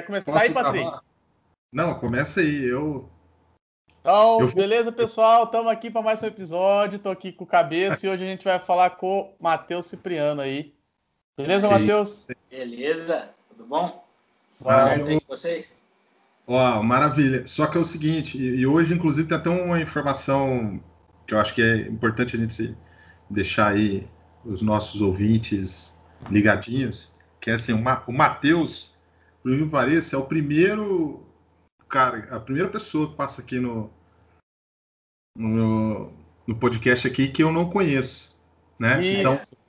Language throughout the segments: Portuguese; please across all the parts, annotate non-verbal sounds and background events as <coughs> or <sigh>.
Quer começar aí, Patrick? Não, começa aí. Eu. Então, eu... beleza, pessoal? Estamos aqui para mais um episódio. Estou aqui com o Cabeça e hoje a gente vai falar com o Matheus Cipriano aí. Beleza, Matheus? Beleza, tudo bom? Tudo certo aí com vocês? Ó, maravilha. Só que é o seguinte, e hoje, inclusive, tem até uma informação que eu acho que é importante a gente deixar aí os nossos ouvintes ligadinhos, que é assim, o Matheus, por que pareça, é o primeiro cara, a primeira pessoa que passa aqui no, no, no podcast aqui que eu não conheço, né? Isso. Então,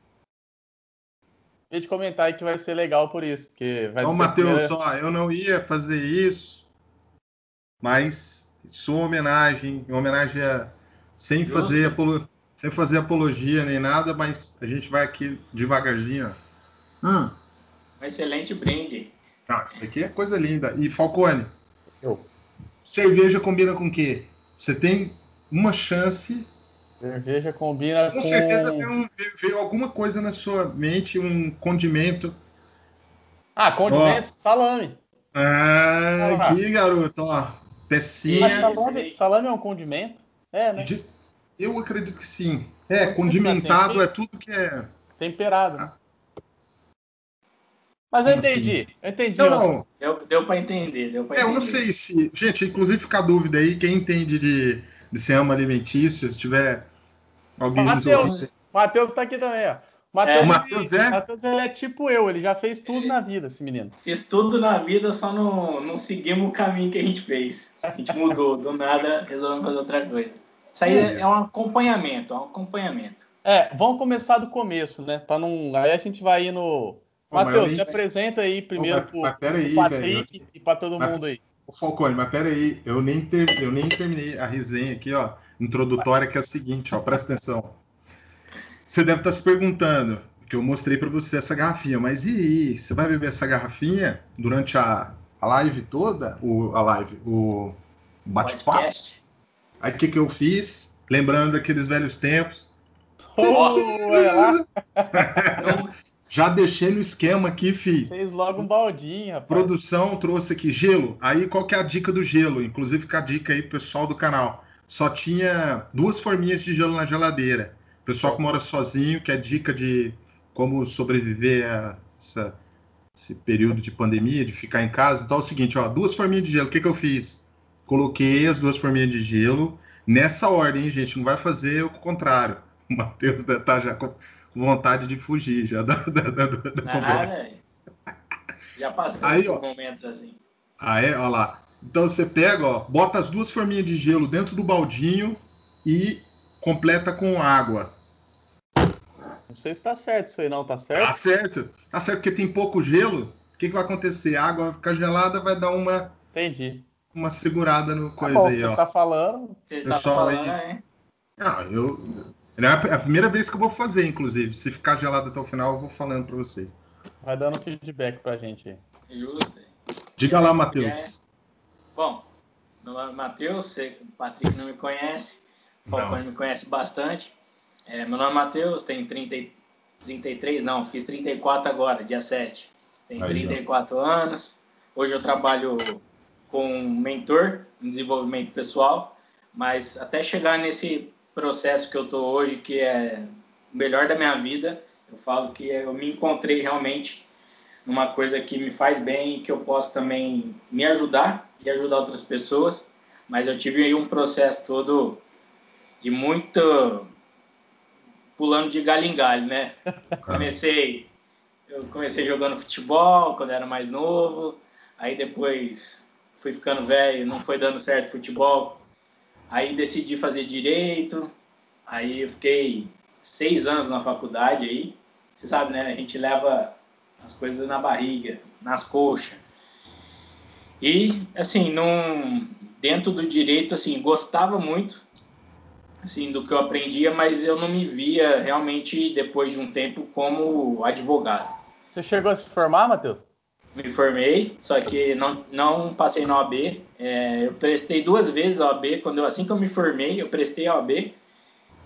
de comentar aí que vai ser legal por isso, porque vai então, ser. Matheus, primeira... só, eu não ia fazer isso, mas sua homenagem, em homenagem a sem Justo. fazer apolo, sem fazer apologia nem nada, mas a gente vai aqui devagarzinho. Hum. Um excelente brinde. Ah, isso aqui é coisa linda. E Falcone, eu. cerveja combina com o quê? Você tem uma chance. Cerveja combina com. Com certeza veio, um, veio, alguma coisa na sua mente, um condimento. Ah, condimento, Ó. salame. Ah, ah, aqui, garoto, ó. Pecinha. Mas salame, salame é um condimento? É, né? De... Eu acredito que sim. É, condimentado é tudo que é. Temperado. Ah. Mas eu entendi, eu entendi. Não, não. Deu, deu para entender, deu para é, Eu não sei se. Gente, inclusive fica a dúvida aí, quem entende de, de cinema alimentício, se tiver alguém Matheus, Matheus tá aqui também, ó. Matheus, é. O Matheus é? Matheus, ele é tipo eu, ele já fez tudo na vida, esse menino. Fiz tudo na vida, só não, não seguimos o caminho que a gente fez. A gente mudou, do nada resolvemos fazer outra coisa. Isso aí é, é um acompanhamento, é um acompanhamento. É, vamos começar do começo, né? Para não. Aí a gente vai indo Matheus, se apresenta aí primeiro para o Patrick velho. e para todo mas, mundo aí. O Falcone, mas peraí, eu nem, ter, eu nem terminei a resenha aqui, ó, introdutória, que é a seguinte, ó, presta atenção. Você deve estar se perguntando, que eu mostrei para você essa garrafinha, mas e aí, você vai beber essa garrafinha durante a, a live toda? O, a live, o bate-papo? Aí o que, que eu fiz? Lembrando daqueles velhos tempos. Oh, é lá. <laughs> Já deixei no esquema aqui, fi. Fez logo um baldinho, rapaz. Produção trouxe aqui gelo. Aí qual que é a dica do gelo? Inclusive fica a dica aí pro pessoal do canal. Só tinha duas forminhas de gelo na geladeira. Pessoal que mora sozinho, que é dica de como sobreviver a essa, esse período de pandemia, de ficar em casa. Então é o seguinte, ó, duas forminhas de gelo. O que, que eu fiz? Coloquei as duas forminhas de gelo nessa ordem, hein, gente. Não vai fazer o contrário. <laughs> O Matheus tá já vontade de fugir já <laughs> da, da, da, da ah, conversa. Já passei Aí, ó, momentos assim. Ah, é? Olha lá. Então você pega, ó, bota as duas forminhas de gelo dentro do baldinho e completa com água. Não sei se tá certo isso aí, não, tá certo? Tá certo. Tá certo, porque tem pouco gelo. O que, que vai acontecer? A água vai ficar gelada, vai dar uma. Entendi. Uma segurada no tá coisa tá bom, aí, você ó. Tá falando. Você tá falando, aí... hein? Ah, eu, é a primeira vez que eu vou fazer, inclusive. Se ficar gelado até o final, eu vou falando para vocês. Vai dando feedback pra gente aí. Justo. Diga lá, Matheus. É... Bom, meu nome é Matheus, o Patrick não me conhece, o Falcone me conhece bastante. É, meu nome é Matheus, tenho 30, 33, não, fiz 34 agora, dia 7. Tenho aí, 34 ó. anos. Hoje eu trabalho com mentor em desenvolvimento pessoal, mas até chegar nesse processo que eu tô hoje, que é o melhor da minha vida. Eu falo que eu me encontrei realmente numa coisa que me faz bem, que eu posso também me ajudar e ajudar outras pessoas. Mas eu tive aí um processo todo de muito pulando de galho em galho, né? <laughs> Comecei, eu comecei jogando futebol quando era mais novo, aí depois fui ficando velho, não foi dando certo futebol, Aí decidi fazer direito, aí eu fiquei seis anos na faculdade aí. Você sabe, né? A gente leva as coisas na barriga, nas coxas. E, assim, num, dentro do direito, assim, gostava muito, assim, do que eu aprendia, mas eu não me via realmente, depois de um tempo, como advogado. Você chegou a se formar, Matheus? Me formei, só que não, não passei na OAB. É, eu prestei duas vezes a OAB, quando eu, assim que eu me formei, eu prestei a OAB,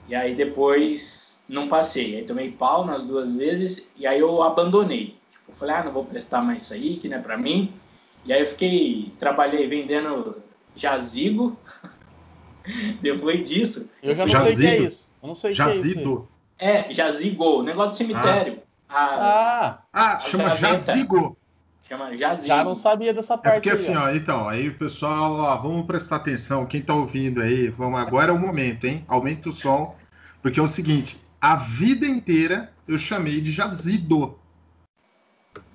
e aí depois não passei. Aí tomei pau nas duas vezes, e aí eu abandonei. Tipo, falei, ah, não vou prestar mais isso aí, que não é para mim. E aí eu fiquei, trabalhei vendendo jazigo. <laughs> Depois disso. Eu já não jazido. sei o que é isso. Eu não sei o que é isso. É, jazigo, negócio do cemitério. Ah, ah, ah chama jazigo. Chama jazigo. Já não sabia dessa parte. É porque aí, assim, ó, então, aí o pessoal, ó, vamos prestar atenção, quem tá ouvindo aí, vamos, agora é o momento, hein? Aumenta o som, porque é o seguinte, a vida inteira eu chamei de jazido.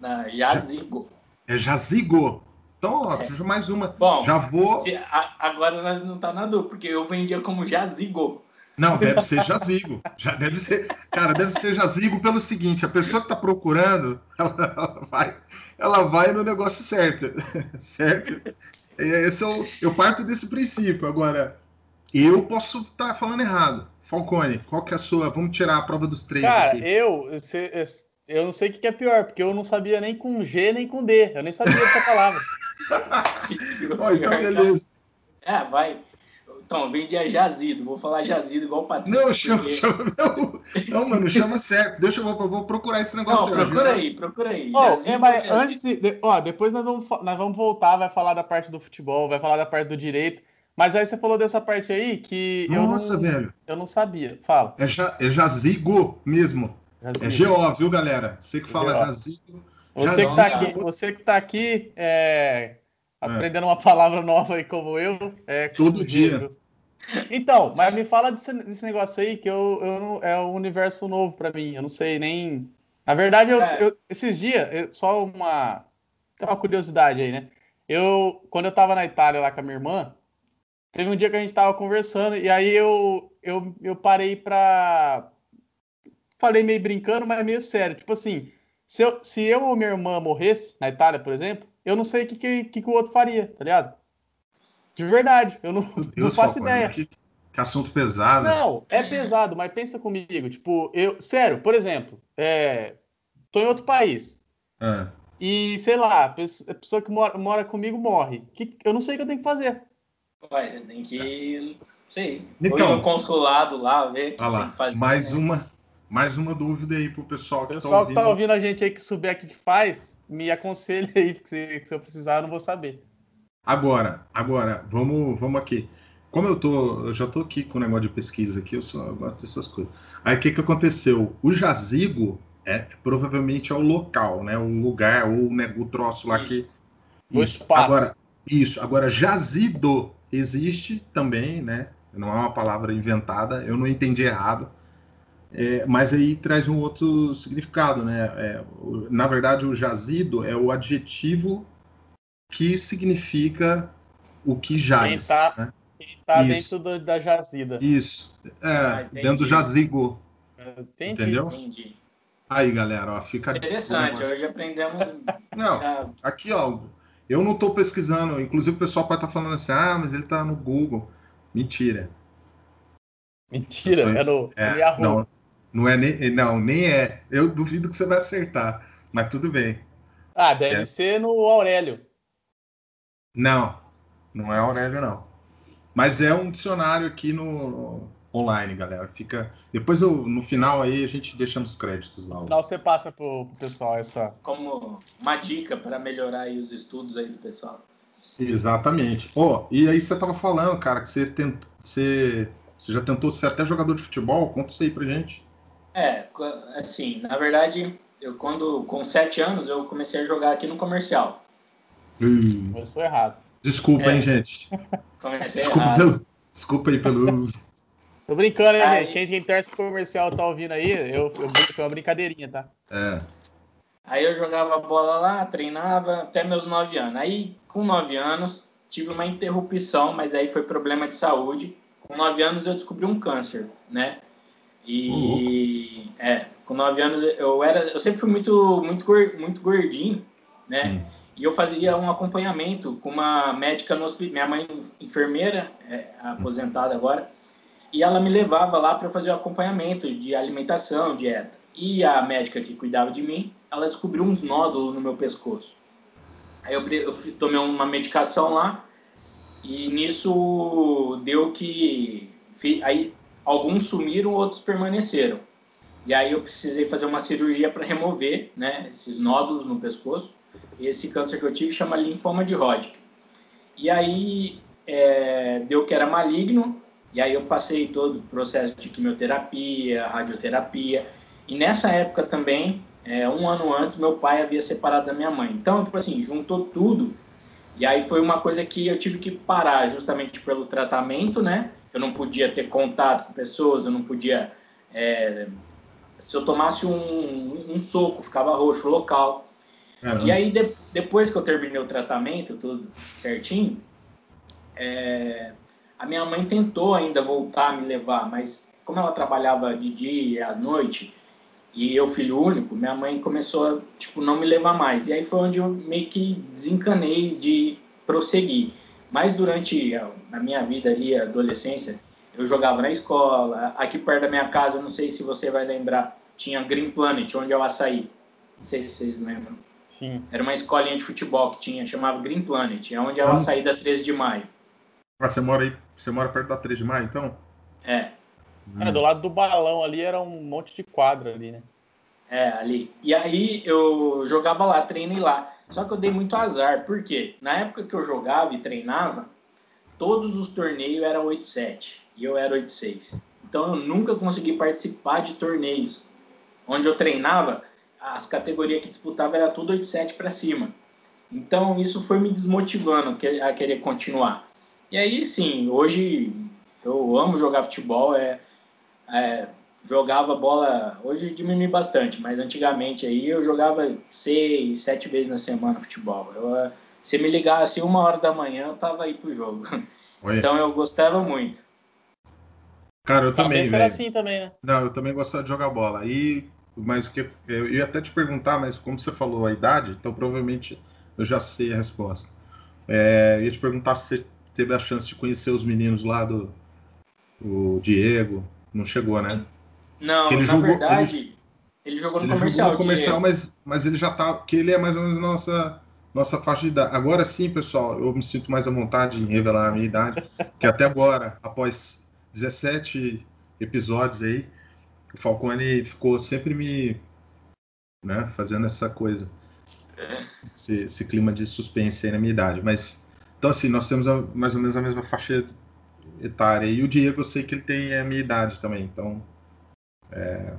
Na, jazigo. É jazigo. Então, ó, é. mais uma. Bom, já vou. Se, a, agora nós não tá na dúvida, porque eu vendia como jazigo. Não, deve ser jazigo. Já deve ser, cara, deve ser jazigo pelo seguinte: a pessoa que está procurando, ela, ela, vai, ela vai no negócio certo, <laughs> certo? Esse é o, eu parto desse princípio. Agora, eu posso estar tá falando errado. Falcone, qual que é a sua? Vamos tirar a prova dos três. Cara, aqui. eu, eu não sei o que é pior, porque eu não sabia nem com G nem com D. Eu nem sabia essa palavra. <laughs> oh, então, beleza. É, vai. Então, vendia jazido. Vou falar jazido igual o Patrick. Não, chama, porque... chama. Não, não, mano, chama certo. Deixa eu vou, vou procurar esse negócio. Não, procura aí, procura aí. Oh, jazido, é, mas antes de, ó, depois nós vamos, nós vamos voltar, vai falar da parte do futebol, vai falar da parte do direito. Mas aí você falou dessa parte aí que Nossa, eu não, velho. Eu não sabia. Fala. É, ja, é jazigo mesmo. Jazigo. É GO, viu, galera? Você que fala jazigo. Você que tá aqui, você que tá aqui é, aprendendo uma palavra nova aí como eu. É, Todo dia. Então, mas me fala desse, desse negócio aí que eu, eu não, é um universo novo para mim. Eu não sei nem. Na verdade, eu, é. eu esses dias, eu, só uma, uma curiosidade aí, né? Eu, quando eu tava na Itália lá com a minha irmã, teve um dia que a gente tava conversando e aí eu, eu, eu parei pra. Falei meio brincando, mas meio sério. Tipo assim, se eu, se eu ou minha irmã morresse na Itália, por exemplo, eu não sei o que, que, que o outro faria, tá ligado? De verdade, eu não, Deus, não faço ideia. Que, que, assunto pesado. Não, é pesado, mas pensa comigo. Tipo, eu. Sério, por exemplo, é, tô em outro país. É. E, sei lá, a pessoa que mora, mora comigo morre. Que, eu não sei o que eu tenho que fazer. Ué, você tem que. Sei. Então, no consulado lá, ver. Ah lá, fazer, mais né? uma. Mais uma dúvida aí pro pessoal que pessoal tá ouvindo. que tá ouvindo a gente aí que souber o que faz, me aconselha aí, porque se, se eu precisar, eu não vou saber. Agora, agora, vamos, vamos aqui. Como eu tô, eu já tô aqui com o negócio de pesquisa aqui, eu só gosto dessas coisas. Aí o que que aconteceu? O jazigo é provavelmente é o local, né? O lugar ou né, o troço lá isso. que o espaço. Agora, isso. Agora jazido existe também, né? Não é uma palavra inventada. Eu não entendi errado. É, mas aí traz um outro significado, né? É, na verdade, o jazido é o adjetivo que significa o que jaz. Quem está né? tá dentro do, da jazida. Isso. É, ah, dentro do jazigo. Entendi, Entendeu? Entendi. Aí, galera, ó, fica. Interessante, hoje aprendemos. <laughs> Não, aqui, ó, eu não estou pesquisando. Inclusive, o pessoal pode estar tá falando assim, ah, mas ele está no Google. Mentira. Mentira, é no, é, no Yahoo. Não, não é nem, não, nem é. Eu duvido que você vai acertar, mas tudo bem. Ah, deve é. ser no Aurélio. Não, não é Aurélio, não. Mas é um dicionário aqui no, online, galera. Fica. Depois eu, no final aí a gente deixa nos créditos lá. No final você passa pro, pessoal essa. Como uma dica para melhorar aí os estudos aí do pessoal. Exatamente. Oh, e aí você tava falando, cara, que você tentou. Você, você já tentou ser até jogador de futebol? Conta isso aí pra gente. É, assim, na verdade, eu quando com sete anos eu comecei a jogar aqui no comercial. Hum. Começou errado. Desculpa, é. hein, gente. Comecei desculpa, errado. Pelo, desculpa aí pelo. <laughs> Tô brincando, hein, aí... Quem, quem torce comercial tá ouvindo aí, eu, eu brinco, foi uma brincadeirinha, tá? É. Aí eu jogava bola lá, treinava até meus nove anos. Aí, com nove anos, tive uma interrupção, mas aí foi problema de saúde. Com nove anos eu descobri um câncer, né? E uhum. é, com nove anos eu era, eu sempre fui muito, muito, muito gordinho, né? Uhum. E eu fazia um acompanhamento com uma médica no hospital, minha mãe enfermeira, é, aposentada agora, e ela me levava lá para fazer o acompanhamento de alimentação, dieta. E a médica que cuidava de mim, ela descobriu uns nódulos no meu pescoço. Aí eu, eu tomei uma medicação lá e nisso deu que aí alguns sumiram, outros permaneceram. E aí eu precisei fazer uma cirurgia para remover, né, esses nódulos no pescoço. E esse câncer que eu tive chama linfoma de Hodgkin. E aí é, deu que era maligno, e aí eu passei todo o processo de quimioterapia, radioterapia. E nessa época também, é, um ano antes, meu pai havia separado da minha mãe. Então, tipo assim, juntou tudo. E aí foi uma coisa que eu tive que parar justamente pelo tratamento, né? Eu não podia ter contato com pessoas, eu não podia... É, se eu tomasse um, um soco, ficava roxo local. Caramba. E aí, de, depois que eu terminei o tratamento, tudo certinho, é, a minha mãe tentou ainda voltar a me levar, mas como ela trabalhava de dia e à noite, e eu filho único, minha mãe começou a, tipo, não me levar mais. E aí foi onde eu meio que desencanei de prosseguir. Mas durante a, a minha vida ali, a adolescência, eu jogava na escola. Aqui perto da minha casa, não sei se você vai lembrar, tinha Green Planet, onde eu açaí. Não sei se vocês lembram. Sim. Era uma escolinha de futebol que tinha, chamava Green Planet, é onde é o açaí da 13 de maio. Ah, você mora aí, você mora perto da 3 de maio, então? É. Hum. é. Do lado do balão ali era um monte de quadro ali, né? É, ali. E aí eu jogava lá, treinei lá. Só que eu dei muito azar, por quê? Na época que eu jogava e treinava, todos os torneios eram 8-7 e eu era 8-6. Então eu nunca consegui participar de torneios. Onde eu treinava, as categorias que disputava era tudo 8-7 para cima. Então isso foi me desmotivando a querer continuar. E aí, sim, hoje eu amo jogar futebol, é, é jogava bola, hoje diminui bastante, mas antigamente aí eu jogava seis, sete vezes na semana futebol. Eu, se me ligasse uma hora da manhã, eu tava aí pro jogo. <laughs> Oi. Então eu gostava muito. Cara, eu também, velho. assim também, né? Não, eu também gostava de jogar bola. E, mas o que eu ia até te perguntar, mas como você falou a idade, então provavelmente eu já sei a resposta. É, eu ia te perguntar se você teve a chance de conhecer os meninos lá do o Diego. Não chegou, né? Não, ele na jogou, verdade, ele, ele, jogou no ele comercial. Jogou no comercial, mas, mas ele já tá. Que ele é mais ou menos nossa, nossa faixa de idade. Agora sim, pessoal, eu me sinto mais à vontade em revelar a minha idade, que até agora, após 17 episódios aí, o Falcone ficou sempre me né, fazendo essa coisa. Esse, esse, clima de suspense aí na minha idade. Mas, então assim, nós temos a, mais ou menos a mesma faixa etária. E o Diego, eu sei que ele tem a minha idade também, então é...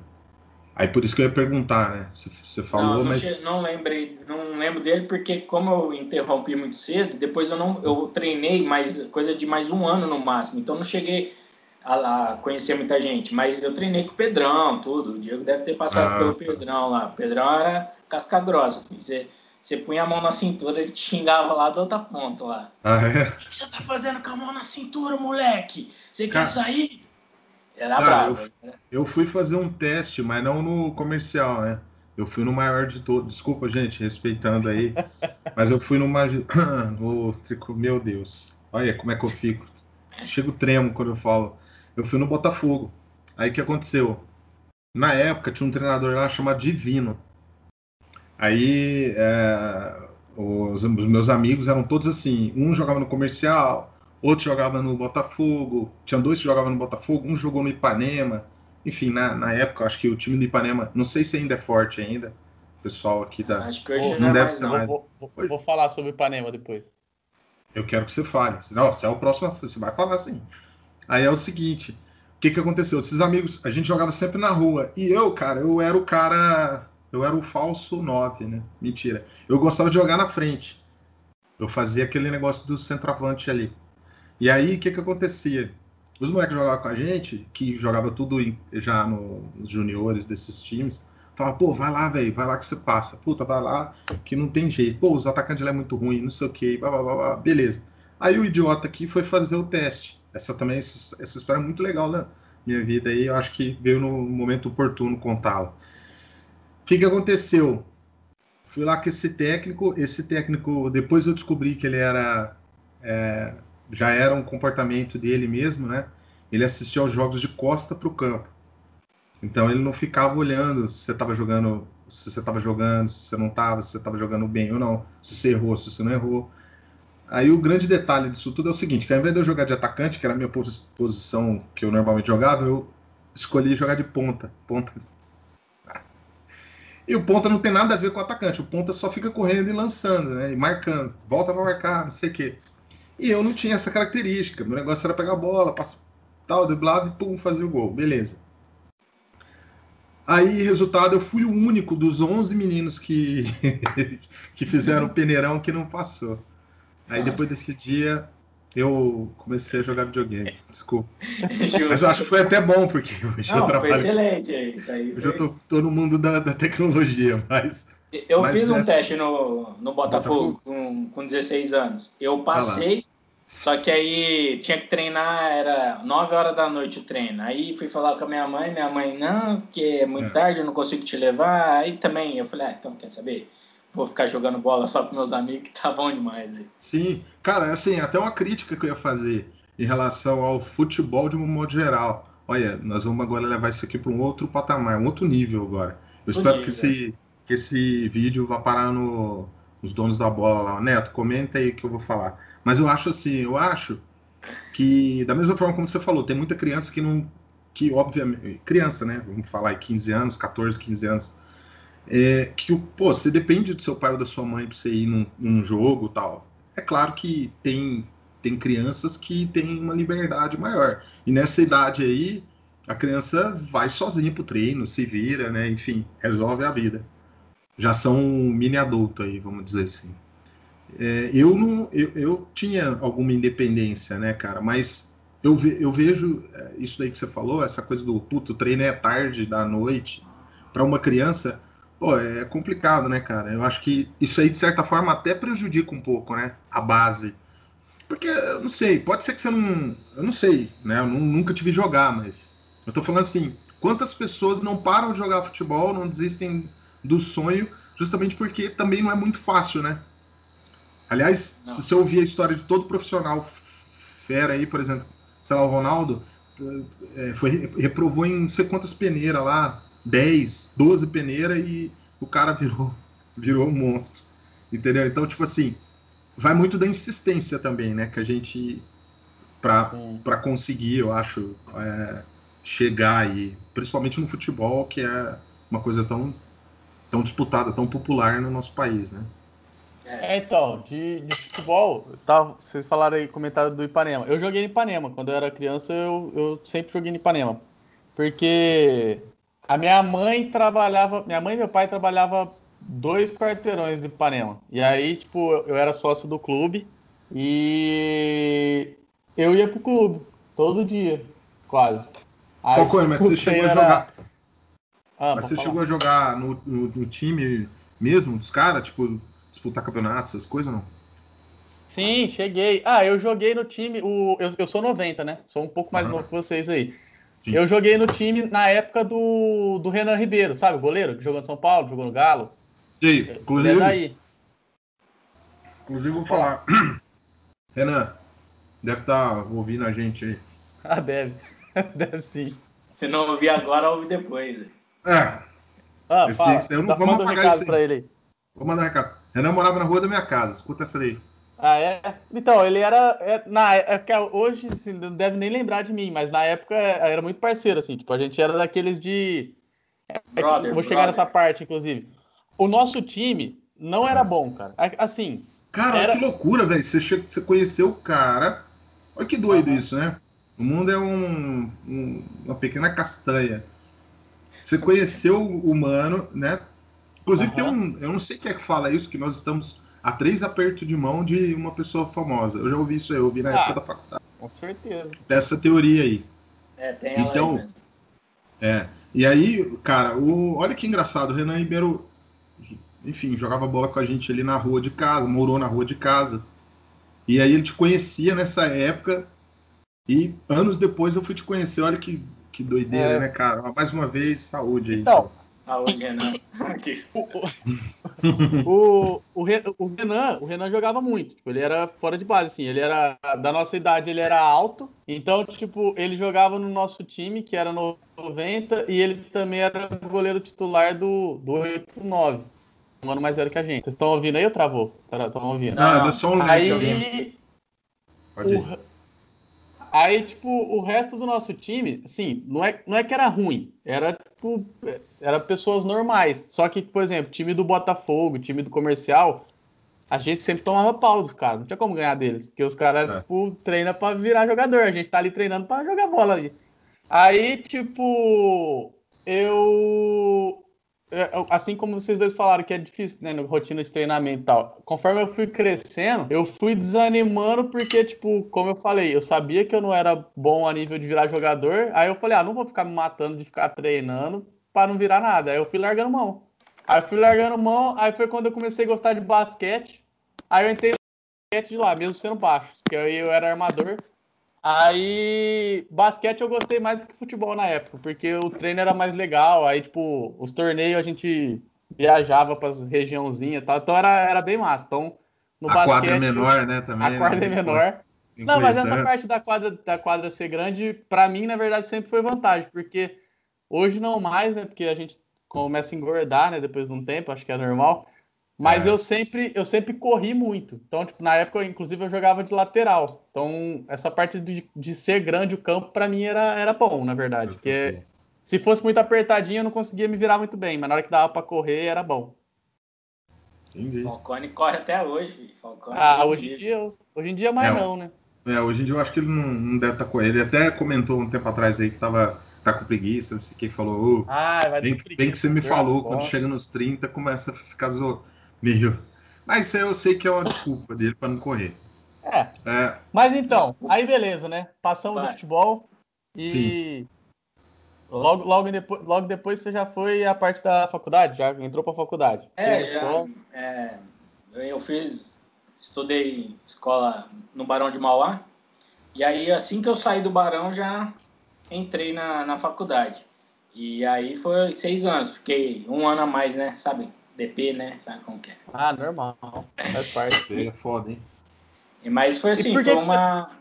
Aí por isso que eu ia perguntar, né? Você falou, não, não mas. Não lembrei, não lembro dele, porque como eu interrompi muito cedo, depois eu não. Eu treinei mais coisa de mais um ano no máximo. Então não cheguei a, a conhecer muita gente. Mas eu treinei com o Pedrão, tudo. O Diego deve ter passado ah, pelo tá. Pedrão lá. O Pedrão era casca grossa. Você, você punha a mão na cintura, ele te xingava lá da outra ponta lá. Ah, é? O que você tá fazendo com a mão na cintura, moleque? Você quer sair? Era Cara, bravo. Eu, né? eu, fui fazer um teste, mas não no comercial, né? Eu fui no maior de todos. Desculpa, gente, respeitando aí. <laughs> mas eu fui no, <coughs> no Meu Deus. Olha como é que eu fico. Chego tremo quando eu falo. Eu fui no Botafogo. Aí o que aconteceu? Na época tinha um treinador lá chamado Divino. Aí é, os, os meus amigos eram todos assim. Um jogava no comercial, outro jogava no Botafogo, tinha dois que jogavam no Botafogo, um jogou no Ipanema. Enfim, na, na época, acho que o time do Ipanema, não sei se ainda é forte ainda, o pessoal aqui da. Acho que hoje não, não deve mais, ser mais. Vou, vou, vou, falar sobre o Ipanema depois. Eu quero que você fale. Não, você é o próximo, você vai falar assim. Aí é o seguinte: o que, que aconteceu? Esses amigos, a gente jogava sempre na rua. E eu, cara, eu era o cara. Eu era o falso 9, né? Mentira. Eu gostava de jogar na frente. Eu fazia aquele negócio do centroavante ali. E aí, o que que acontecia? Os moleques jogavam com a gente, que jogava tudo em, já no, nos juniores desses times, falava, pô, vai lá, velho, vai lá que você passa. Puta, vai lá, que não tem jeito. Pô, os atacantes lá é muito ruim, não sei o quê, blá, blá, blá, blá. beleza. Aí o idiota aqui foi fazer o teste. Essa também, essa, história é muito legal na minha vida aí, eu acho que veio no momento oportuno contá-la. O que que aconteceu? Fui lá com esse técnico, esse técnico, depois eu descobri que ele era... É, já era um comportamento dele mesmo, né? Ele assistia aos jogos de costa para o campo. Então ele não ficava olhando se você estava jogando, se você estava jogando, se você não estava, se você estava jogando bem ou não, se você errou, se você não errou. Aí o grande detalhe disso tudo é o seguinte, que ao invés de eu jogar de atacante, que era a minha posição que eu normalmente jogava, eu escolhi jogar de ponta. Ponta. E o ponta não tem nada a ver com o atacante. O ponta só fica correndo e lançando, né? E marcando. Volta pra marcar, não sei o quê. E eu não tinha essa característica. Meu negócio era pegar a bola, passar tal, driblado e pum, fazer o gol. Beleza. Aí, resultado, eu fui o único dos 11 meninos que, <laughs> que fizeram o peneirão que não passou. Aí, depois desse dia, eu comecei a jogar videogame. Desculpa. <laughs> Mas eu acho que foi até bom, porque hoje não, eu trabalho. Foi excelente, é isso aí. Hoje foi... eu tô, tô, no mundo da, da tecnologia, mas. Eu mas fiz um essa... teste no, no Botafogo, Botafogo, Com, com 16 anos. Eu passei, só que aí tinha que treinar, era 9 horas da noite o treino. Aí fui falar com a minha mãe, minha mãe, não, porque é muito é. tarde, eu não consigo te levar. Aí também eu falei, ah, então quer saber? Vou ficar jogando bola só com meus amigos, que tá bom demais aí. Sim, cara, assim, até uma crítica que eu ia fazer em relação ao futebol de um modo geral. Olha, nós vamos agora levar isso aqui para um outro patamar, um outro nível agora. Eu espero nível. que esse, que esse vídeo vá parar no, nos donos da bola lá. Neto, comenta aí que eu vou falar. Mas eu acho assim, eu acho que, da mesma forma como você falou, tem muita criança que não. que, obviamente. Criança, né? Vamos falar aí, 15 anos, 14, 15 anos é, que pô, você depende do seu pai ou da sua mãe para você ir num, num jogo tal. É claro que tem, tem crianças que têm uma liberdade maior. E nessa idade aí, a criança vai sozinha pro treino, se vira, né? Enfim, resolve a vida. Já são um mini adulto aí, vamos dizer assim. É, eu não, eu, eu, tinha alguma independência, né, cara? Mas eu, ve, eu vejo é, isso daí que você falou, essa coisa do puto, treino é tarde da noite. Para uma criança, Pô, é complicado, né, cara? Eu acho que isso aí, de certa forma, até prejudica um pouco, né? A base. Porque, eu não sei, pode ser que você não. Eu não sei, né? Eu nunca te vi jogar, mas. Eu tô falando assim: quantas pessoas não param de jogar futebol, não desistem do sonho, justamente porque também não é muito fácil, né? Aliás, não. se você ouvir a história de todo profissional fera aí, por exemplo, sei lá, o Ronaldo, é, foi, reprovou em não sei quantas peneiras lá, 10, 12 peneiras e o cara virou, <laughs> virou um monstro. Entendeu? Então, tipo assim, vai muito da insistência também, né? Que a gente, para conseguir, eu acho, é, chegar aí, principalmente no futebol, que é uma coisa tão, tão disputada, tão popular no nosso país, né? É, então, de, de futebol, tá, vocês falaram aí, comentaram do Ipanema. Eu joguei em Ipanema. Quando eu era criança, eu, eu sempre joguei em Ipanema. Porque a minha mãe trabalhava, minha mãe e meu pai trabalhava dois quarteirões de Ipanema. E aí, tipo, eu era sócio do clube e eu ia pro clube todo dia, quase. Aí, Qual mas você chegou era... a jogar? Ah, mas você falar. chegou a jogar no, no, no time mesmo dos caras, tipo, disputar campeonatos, essas coisas ou não? Sim, cheguei. Ah, eu joguei no time. O, eu, eu sou 90, né? Sou um pouco mais uhum. novo que vocês aí. Sim. Eu joguei no time na época do, do Renan Ribeiro, sabe? O goleiro que jogou no São Paulo, jogou no Galo. Sim, inclusive. É daí. Inclusive, vou falar. <clears throat> Renan, deve estar tá ouvindo a gente aí. Ah, deve. <laughs> deve sim. Se não ouvir agora, ouve depois. É. Ah, Esse, fala. Eu não, vamos apagar um recado aí. ele aí. Vou mandar um recado. Renan morava na rua da minha casa. Escuta essa aí. Ah, é? Então, ele era. É, na época, hoje assim, não deve nem lembrar de mim, mas na época é, era muito parceiro, assim. Tipo, a gente era daqueles de. É, brother, vou chegar brother. nessa parte, inclusive. O nosso time não era bom, cara. Assim. Cara, era... que loucura, velho. Você, che... você conheceu o cara. Olha que doido uhum. isso, né? O mundo é um, um, uma pequena castanha. Você conheceu o humano, né? Inclusive uhum. tem um. Eu não sei quem é que fala isso, que nós estamos a três apertos de mão de uma pessoa famosa. Eu já ouvi isso aí, eu ouvi na ah, época da faculdade. Com certeza. Dessa teoria aí. É, tem ela então, aí É. E aí, cara, o, olha que engraçado, o Renan Ribeiro, enfim, jogava bola com a gente ali na rua de casa, morou na rua de casa. E aí ele te conhecia nessa época, e anos depois eu fui te conhecer. Olha que, que doideira, é. né, cara? Mais uma vez, saúde aí. Então, Saúde, Renan. <laughs> o, o, o, Renan, o Renan jogava muito. Tipo, ele era fora de base, assim. Ele era da nossa idade, ele era alto. Então, tipo, ele jogava no nosso time, que era no 90, e ele também era goleiro titular do, do 89. Um ano mais velho que a gente. Vocês estão ouvindo aí ou travou? Estão ouvindo? Ah, deu só um aí, Pode ir. Aí, tipo, o resto do nosso time, assim, não é, não é que era ruim, era, tipo, era pessoas normais. Só que, por exemplo, time do Botafogo, time do comercial, a gente sempre tomava pau dos caras, não tinha como ganhar deles, porque os caras, é. tipo, treinam pra virar jogador, a gente tá ali treinando pra jogar bola ali. Aí, tipo, eu assim como vocês dois falaram que é difícil, né, no rotina de treinamento e tal, conforme eu fui crescendo, eu fui desanimando porque, tipo, como eu falei, eu sabia que eu não era bom a nível de virar jogador, aí eu falei, ah, não vou ficar me matando de ficar treinando para não virar nada. Aí eu fui largando mão. Aí eu fui largando mão, aí foi quando eu comecei a gostar de basquete, aí eu entrei no basquete de lá, mesmo sendo baixo, porque aí eu era armador, Aí, basquete eu gostei mais do que futebol na época, porque o treino era mais legal. Aí, tipo, os torneios a gente viajava para as regiãozinhas e tal, então era, era bem massa. Então, no a basquete. quadra é menor, né? Também. A quadra né? é menor. Não, mas essa parte da quadra, da quadra ser grande, para mim, na verdade, sempre foi vantagem, porque hoje não mais, né? Porque a gente começa a engordar, né? Depois de um tempo, acho que é normal. Mas é. eu sempre eu sempre corri muito. Então, tipo, na época, inclusive, eu jogava de lateral. Então, essa parte de, de ser grande o campo, para mim, era, era bom, na verdade. Porque se fosse muito apertadinho, eu não conseguia me virar muito bem. Mas na hora que dava para correr, era bom. Entendi. Falcone corre até hoje. Falcone ah, hoje em, dia, hoje em dia mais é, não, né? É, hoje em dia eu acho que ele não, não deve estar tá com ele. Até comentou um tempo atrás aí que tava tá com preguiça, assim, que falou, oh, ah, vai bem, bem que você me falou, quando chega nos 30, começa a ficar zo meio. Mas isso aí eu sei que é uma desculpa dele para não correr. É. é. Mas então, aí beleza, né? Passamos Vai. do futebol e logo, logo, depois, logo depois você já foi a parte da faculdade, já entrou para a faculdade. É, já, é, eu fiz, estudei escola no Barão de Mauá. E aí, assim que eu saí do Barão, já entrei na, na faculdade. E aí foi seis anos, fiquei um ano a mais, né? Sabe? DP, né? Sabe como que é? Ah, normal. Faz parte. É foda, hein? Mas foi assim, foi uma. Você...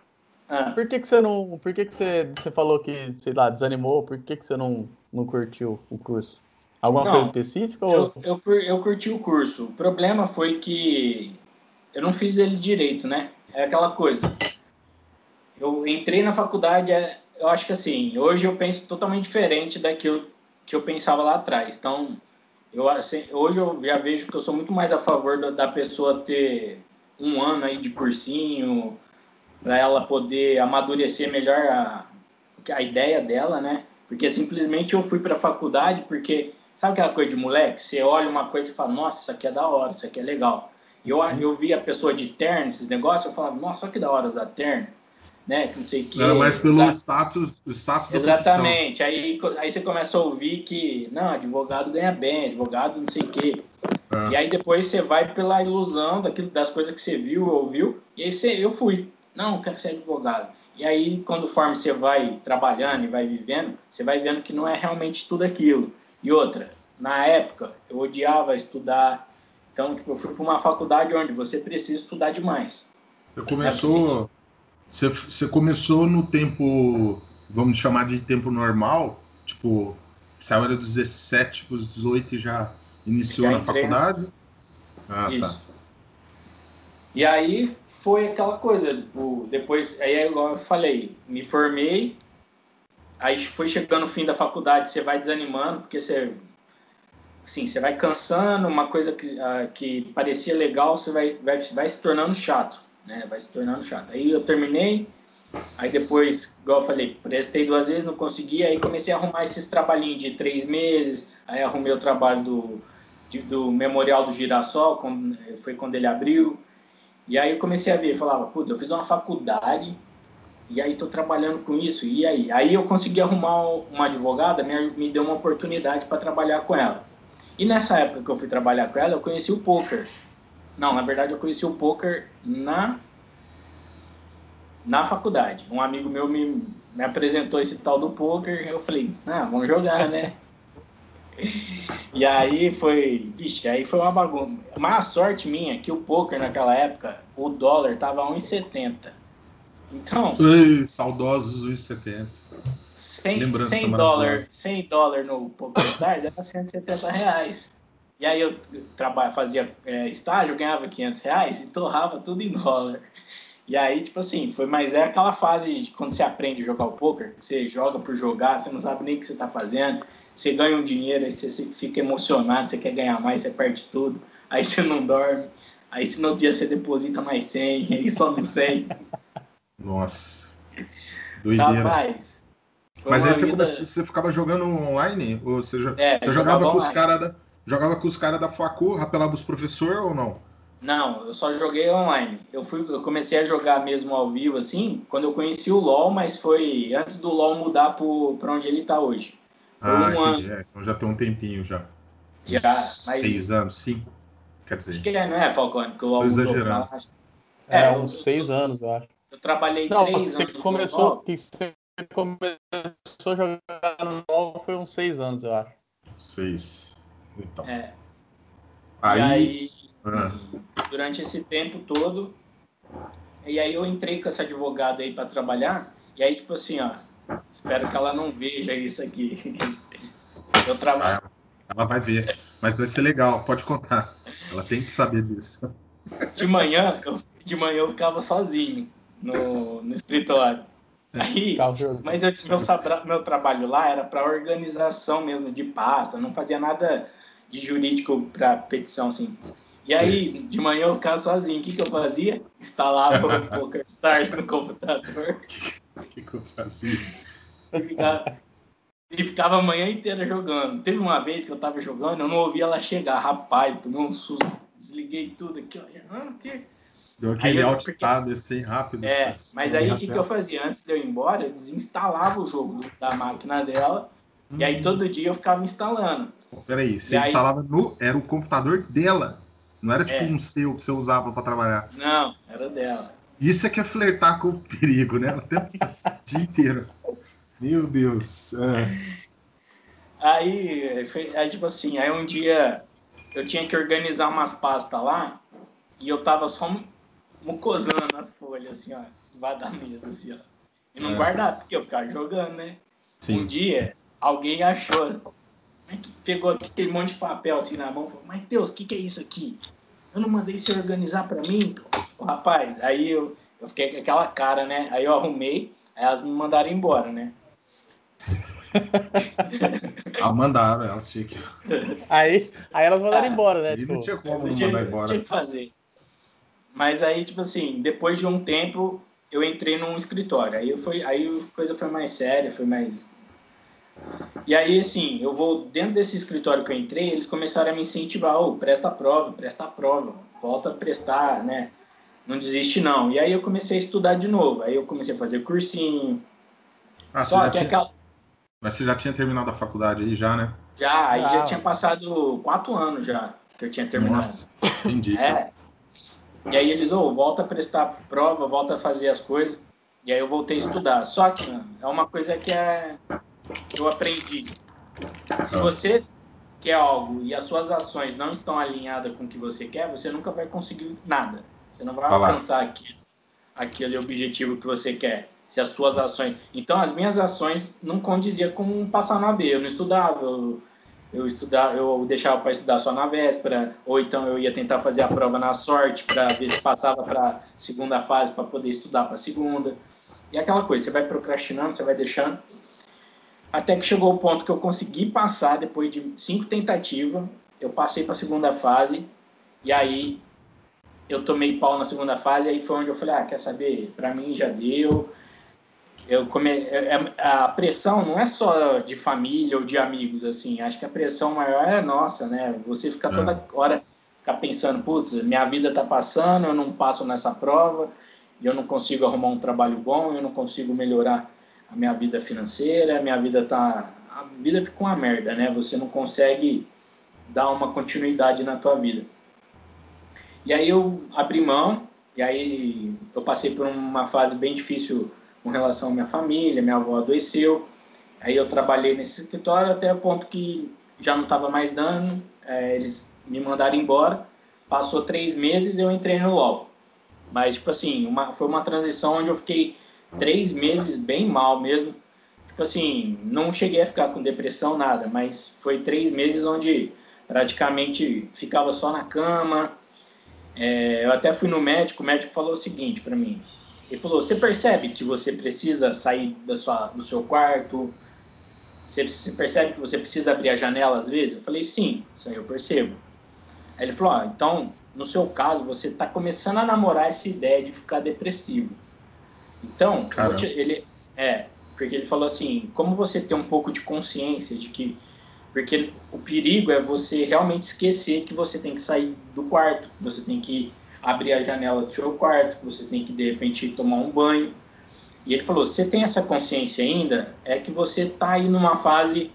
Ah. Por que, que você não. Por que, que você, você falou que, sei lá, desanimou? Por que, que você não, não curtiu o curso? Alguma não, coisa específica? Ou... Eu, eu, eu curti o curso. O problema foi que eu não fiz ele direito, né? É aquela coisa. Eu entrei na faculdade, é, eu acho que assim, hoje eu penso totalmente diferente daquilo que eu pensava lá atrás. Então, eu, assim, hoje eu já vejo que eu sou muito mais a favor da, da pessoa ter um ano aí de cursinho, para ela poder amadurecer melhor a, a ideia dela, né? Porque simplesmente eu fui para a faculdade porque, sabe aquela coisa de moleque? Você olha uma coisa e fala, nossa, isso aqui é da hora, isso aqui é legal. E eu, eu vi a pessoa de terno, esses negócios, eu falava, nossa, olha que da hora usar terno né? Que não sei o que. Não, mas pelo exato. status, o status Exatamente. Aí, aí você começa a ouvir que, não, advogado ganha bem, advogado não sei o quê. É. E aí depois você vai pela ilusão daquilo, das coisas que você viu, ouviu, e aí você, eu fui. Não, quero ser advogado. E aí, quando forma você vai trabalhando e vai vivendo, você vai vendo que não é realmente tudo aquilo. E outra, na época, eu odiava estudar. Então, tipo, eu fui para uma faculdade onde você precisa estudar demais. Você começou, você, você começou no tempo, vamos chamar de tempo normal, tipo, saiu era dos 17 para os 18 e já iniciou já na faculdade? Ah, tá. Isso. tá. E aí foi aquela coisa, tipo, depois, aí igual eu falei, me formei, aí foi chegando o fim da faculdade, você vai desanimando, porque você, assim, você vai cansando, uma coisa que, uh, que parecia legal, você vai, vai, vai se tornando chato né? Vai se tornando chato. Aí eu terminei, aí depois, igual eu falei, prestei duas vezes, não consegui, aí comecei a arrumar esses trabalhinhos de três meses, aí arrumei o trabalho do, de, do Memorial do Girassol, foi quando ele abriu, e aí eu comecei a ver, falava, putz, eu fiz uma faculdade, e aí tô trabalhando com isso, e aí? Aí eu consegui arrumar uma advogada, me, me deu uma oportunidade para trabalhar com ela. E nessa época que eu fui trabalhar com ela, eu conheci o poker. Não, na verdade eu conheci o poker na na faculdade. Um amigo meu me, me apresentou esse tal do poker, eu falei, ah, vamos jogar, né? <laughs> e aí foi, vixe, aí foi uma bagunça. A sorte minha é que o poker naquela época, o dólar tava 1,70. Então, Ei, saudosos 1,70. 100, 100 dólar, 100 dólar no Poker Stars era 170 reais. E aí eu trabalho, fazia é, estágio, ganhava 500 reais e torrava tudo em dólar. E aí, tipo assim, foi, mas é aquela fase de quando você aprende a jogar o poker, que você joga por jogar, você não sabe nem o que você tá fazendo, você ganha um dinheiro, aí você fica emocionado, você quer ganhar mais, você perde tudo, <laughs> aí você não dorme, aí se no dia você deposita mais 100, <laughs> aí só no 100. Nossa. <laughs> Doideira. Rapaz. Mas aí você, vida... começou, você, ficava jogando online? Ou você, é, você jogava, com os caras da, jogava com os caras da Flacu, rapelava os professores ou não? Não, eu só joguei online. Eu fui, eu comecei a jogar mesmo ao vivo assim, quando eu conheci o LoL, mas foi antes do LoL mudar para onde ele está hoje. Foi ah, um ano. É, então já tem um tempinho já. Já, mas... seis anos, cinco. Quer dizer. Acho que é, não é, Falcone? Que o LoL mudou pra... É, é, uns seis anos, eu acho. Eu trabalhei não, três anos. Começou, que você começou a jogar no LoL foi uns seis anos, eu acho. Seis. Então. É. Aí, aí ah. durante esse tempo todo, e aí eu entrei com essa advogada aí para trabalhar, e aí, tipo assim, ó, espero que ela não veja isso aqui. <laughs> eu trabalho. Ela vai ver, mas vai ser legal, pode contar. Ela tem que saber disso. De manhã, eu, de manhã eu ficava sozinho no, no escritório. Aí, mas eu, meu, meu trabalho lá era para organização mesmo de pasta, não fazia nada de jurídico para petição assim. E aí, de manhã eu ficava sozinho. O que, que eu fazia? Instalava o Poker Stars no computador. O que, que eu fazia? E ficava, e ficava a manhã inteira jogando. Teve uma vez que eu tava jogando, eu não ouvi ela chegar. Rapaz, tomei um susto. Desliguei tudo aqui, ó. Ah, que... Deu aquele alt porque... tab assim rápido. É, mas aí o que, que eu fazia? Antes de eu ir embora, eu desinstalava o jogo da máquina dela. Hum. E aí hum. todo dia eu ficava instalando. Peraí, você e instalava aí... no. Era o computador dela. Não era tipo é. um seu que você usava para trabalhar. Não, era dela. Isso é que é flertar com o perigo, né? O <laughs> dia inteiro. Meu Deus. É. Aí, aí, tipo assim, aí um dia eu tinha que organizar umas pastas lá e eu tava só mucosando as folhas, assim, ó, debaixo da mesa, assim, ó. E não é. guardar, porque eu ficava jogando, né? Sim. Um dia, alguém achou pegou aquele monte de papel assim na mão e falou, mas Deus, o que, que é isso aqui? Eu não mandei se organizar para mim? O rapaz, aí eu, eu fiquei com aquela cara, né? Aí eu arrumei, aí elas me mandaram embora, né? <laughs> ah, mandaram, elas tinham que... Aí, aí elas mandaram ah, embora, né? Tipo, não tinha como não mandar embora. Tinha que fazer. Mas aí, tipo assim, depois de um tempo, eu entrei num escritório. Aí, fui, aí a coisa foi mais séria, foi mais e aí, assim, eu vou dentro desse escritório que eu entrei, eles começaram a me incentivar, oh, presta a prova, presta a prova, volta a prestar, né? Não desiste não. E aí eu comecei a estudar de novo. Aí eu comecei a fazer cursinho. Ah, Só que tinha... aquela... Mas você já tinha terminado a faculdade aí já, né? Já, aí ah. já tinha passado quatro anos já que eu tinha terminado. Nossa, entendi. é. E aí eles, oh, volta a prestar prova, volta a fazer as coisas. E aí eu voltei a estudar. Só que é uma coisa que é eu aprendi. Se você quer algo e as suas ações não estão alinhadas com o que você quer, você nunca vai conseguir nada. Você não vai Olá. alcançar aquele, aquele objetivo que você quer. Se as suas ações. Então, as minhas ações não condiziam com passar na B. Eu não estudava, eu, eu, estudava, eu deixava para estudar só na véspera, ou então eu ia tentar fazer a prova na sorte para ver se passava para segunda fase para poder estudar para segunda. E aquela coisa, você vai procrastinando, você vai deixando. Até que chegou o ponto que eu consegui passar depois de cinco tentativas. Eu passei para a segunda fase e aí eu tomei pau na segunda fase. Aí foi onde eu falei: ah, quer saber? Para mim já deu. Eu come... É, é, a pressão não é só de família ou de amigos, assim. Acho que a pressão maior é nossa, né? Você fica toda é. hora ficar pensando: putz, minha vida tá passando, eu não passo nessa prova, eu não consigo arrumar um trabalho bom, eu não consigo melhorar a minha vida financeira, a minha vida tá. A vida fica uma merda, né? Você não consegue dar uma continuidade na tua vida. E aí eu abri mão, e aí eu passei por uma fase bem difícil com relação à minha família, minha avó adoeceu. Aí eu trabalhei nesse escritório até o ponto que já não estava mais dando, é, eles me mandaram embora. Passou três meses eu entrei no LOL. Mas, tipo assim, uma, foi uma transição onde eu fiquei três meses bem mal mesmo. Tipo assim, não cheguei a ficar com depressão, nada, mas foi três meses onde praticamente ficava só na cama. É, eu até fui no médico, o médico falou o seguinte para mim. Ele falou: "Você percebe que você precisa sair da sua, do seu quarto? Você, você percebe que você precisa abrir a janela às vezes?" Eu falei: "Sim, isso aí eu percebo." Aí ele falou: ah, "Então, no seu caso, você está começando a namorar essa ideia de ficar depressivo. Então, te, ele é porque ele falou assim, como você tem um pouco de consciência de que porque o perigo é você realmente esquecer que você tem que sair do quarto, você tem que abrir a janela do seu quarto, que você tem que de repente tomar um banho. E ele falou: você tem essa consciência ainda? É que você está aí numa fase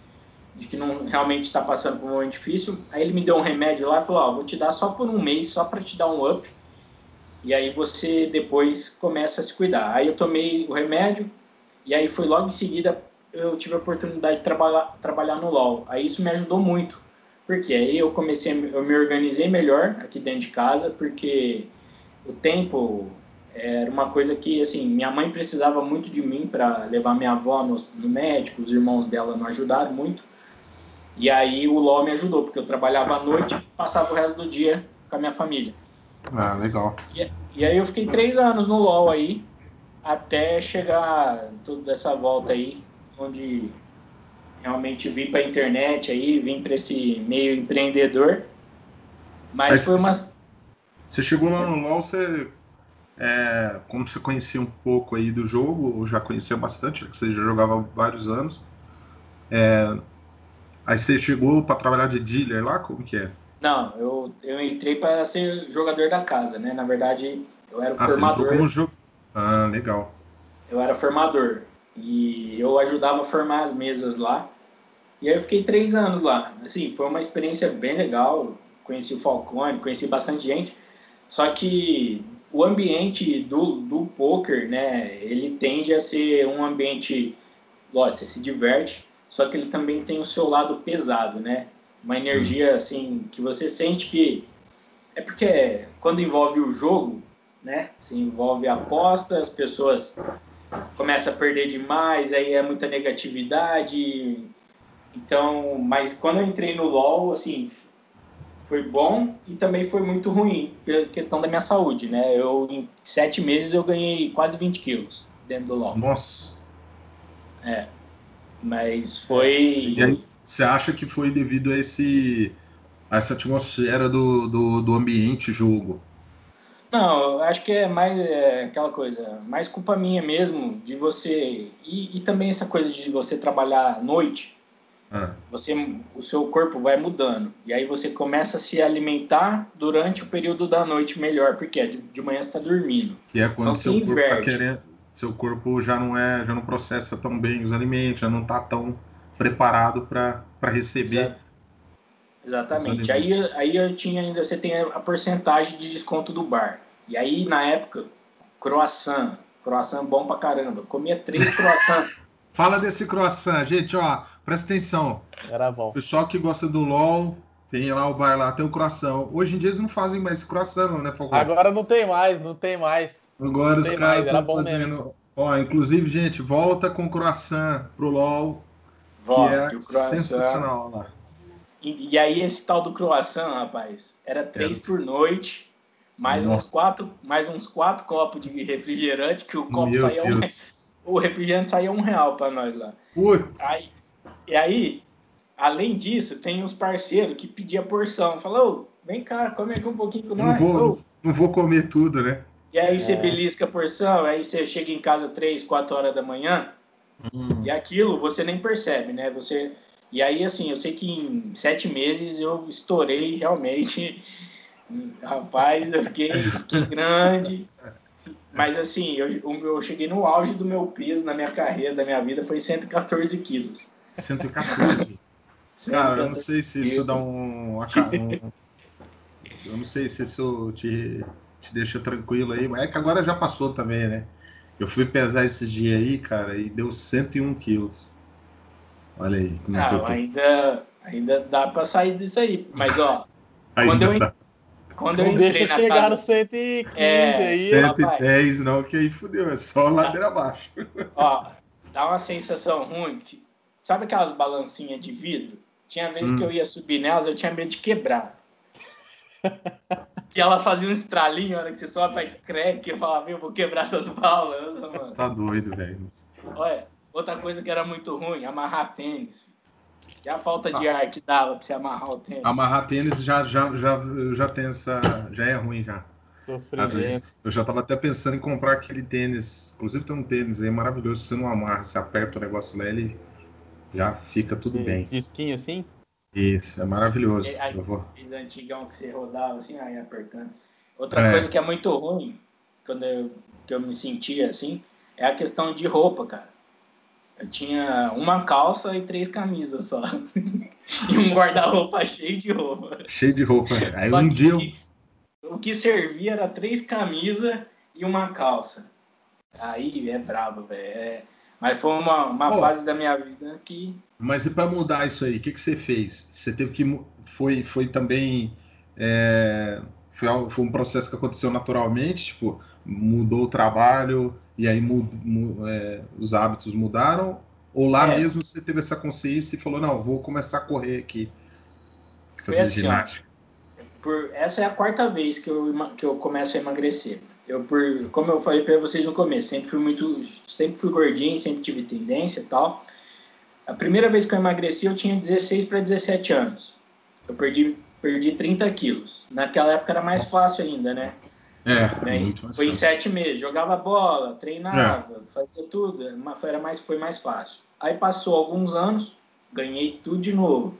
de que não realmente está passando por um momento difícil. Aí ele me deu um remédio lá e falou: vou te dar só por um mês, só para te dar um up. E aí você depois começa a se cuidar. Aí eu tomei o remédio e aí foi logo em seguida eu tive a oportunidade de trabalhar, trabalhar no LoL. Aí isso me ajudou muito, porque aí eu comecei, eu me organizei melhor aqui dentro de casa, porque o tempo era uma coisa que, assim, minha mãe precisava muito de mim para levar minha avó no, no, médico, os irmãos dela não ajudaram muito. E aí o LoL me ajudou, porque eu trabalhava à noite passava o resto do dia com a minha família. Ah, legal. E, e aí eu fiquei três anos no LoL aí, até chegar toda essa volta aí, onde realmente vim para a internet aí, vim para esse meio empreendedor. Mas, Mas foi uma. Você chegou lá no LoL, você. É, como você conhecia um pouco aí do jogo, ou já conhecia bastante, você já jogava há vários anos. É, aí você chegou para trabalhar de dealer lá? Como que é? Não, eu, eu entrei para ser jogador da casa, né? Na verdade, eu era ah, formador. Como jo... Ah, legal. Eu era formador. E eu ajudava a formar as mesas lá. E aí eu fiquei três anos lá. Assim, foi uma experiência bem legal. Conheci o Falcone, conheci bastante gente. Só que o ambiente do, do poker, né, ele tende a ser um ambiente, lógico, você se diverte, só que ele também tem o seu lado pesado, né? Uma energia, uhum. assim, que você sente que... É porque quando envolve o jogo, né, se envolve a aposta, as pessoas começa a perder demais, aí é muita negatividade. Então, mas quando eu entrei no LoL, assim, foi bom e também foi muito ruim, pela questão da minha saúde, né? Eu, em sete meses, eu ganhei quase 20 quilos dentro do LoL. Nossa! É, mas foi... E aí, você acha que foi devido a esse a essa atmosfera do, do, do ambiente jogo? Não, acho que é mais é, aquela coisa, mais culpa minha mesmo de você e, e também essa coisa de você trabalhar à noite. Ah. Você, o seu corpo vai mudando e aí você começa a se alimentar durante o período da noite melhor, porque de, de manhã está dormindo. Que é quando então, seu corpo tá querendo, seu corpo já não é, já não processa tão bem os alimentos, já não está tão preparado para receber. Exato. Exatamente. Aí, aí eu tinha ainda, você tem a porcentagem de desconto do bar. E aí, na época, croissant. Croissant bom pra caramba. comia três <laughs> croissant. Fala desse croissant, gente, ó. Presta atenção. Era bom. Pessoal que gosta do LOL, tem lá o bar lá, tem o croissant. Hoje em dia eles não fazem mais croissant, não, né, Falcão? Agora não tem mais, não tem mais. Agora não os caras estão fazendo. Mesmo. Ó, inclusive, gente, volta com croissant pro LOL. Volta, que é que o croissant... sensacional lá. E, e, aí, esse tal do croissant, rapaz, era três é. por noite mais uns quatro, mais uns quatro copos de refrigerante, que o copo Meu saía Deus. um, o refrigerante saía um real para nós lá. Aí, e aí, além disso, tem os parceiros que pedia porção. Falou, vem cá, come aqui um pouquinho com nós. Não vou, não vou comer tudo, né? E aí você é. belisca a porção, aí você chega em casa três, quatro horas da manhã, hum. e aquilo você nem percebe, né? Você e aí assim, eu sei que em sete meses eu estourei realmente <laughs> Rapaz, eu fiquei, fiquei grande. Mas assim, eu, eu cheguei no auge do meu peso na minha carreira, da minha vida, foi 114 quilos. 114? Cara, eu não sei se isso dá um, um. <laughs> Eu não sei se isso te, te deixa tranquilo aí, mas é que agora já passou também, né? Eu fui pesar esses dias aí, cara, e deu 101 quilos. Olha aí. Como não, tô... ainda, ainda dá pra sair disso aí. Mas, ó, <laughs> quando eu, dá. Quando eu entrei na chegar casa... no 115 é, aí, 110 não, que aí fudeu, é só ladeira abaixo. Ó, dá uma sensação ruim. Que, sabe aquelas balancinhas de vidro? Tinha vezes hum. que eu ia subir nelas, eu tinha medo de quebrar. que ela fazia um estralinho na hora que você sobe pra crack, eu falava, meu, vou quebrar essas balanças, mano. Tá doido, velho. Olha, outra coisa que era muito ruim, amarrar tênis. E a falta de ar que dava pra você amarrar o tênis. Amarrar tênis já, já, já, já tem essa. Já é ruim já. eu já tava até pensando em comprar aquele tênis. Inclusive tem um tênis aí maravilhoso que você não amarra, você aperta o negócio lá ele já fica tudo bem. Disquinho assim? Isso, é maravilhoso. É, eu vou... antigão que você rodava assim, aí apertando. Outra é. coisa que é muito ruim, quando eu, que eu me sentia assim, é a questão de roupa, cara. Eu tinha uma calça e três camisas só. <laughs> e um guarda-roupa cheio de roupa. Cheio de roupa. Aí só um dia. O que servia era três camisas e uma calça. Aí é brabo, velho. É... Mas foi uma, uma oh, fase da minha vida que. Mas e para mudar isso aí, o que, que você fez? Você teve que. Foi, foi também. É... Foi, foi um processo que aconteceu naturalmente, tipo, mudou o trabalho e aí mud, mud, é, os hábitos mudaram? Ou lá é. mesmo você teve essa consciência e falou, não, vou começar a correr aqui, fazer assim, ginástica? Por, essa é a quarta vez que eu, que eu começo a emagrecer. Eu, por, como eu falei para vocês no começo, sempre fui muito, sempre fui gordinho, sempre tive tendência e tal. A primeira vez que eu emagreci, eu tinha 16 para 17 anos. Eu perdi, perdi 30 quilos. Naquela época era mais Nossa. fácil ainda, né? É, né? Foi em sete meses. Jogava bola, treinava, é. fazia tudo. Era mais, foi mais fácil. Aí passou alguns anos, ganhei tudo de novo.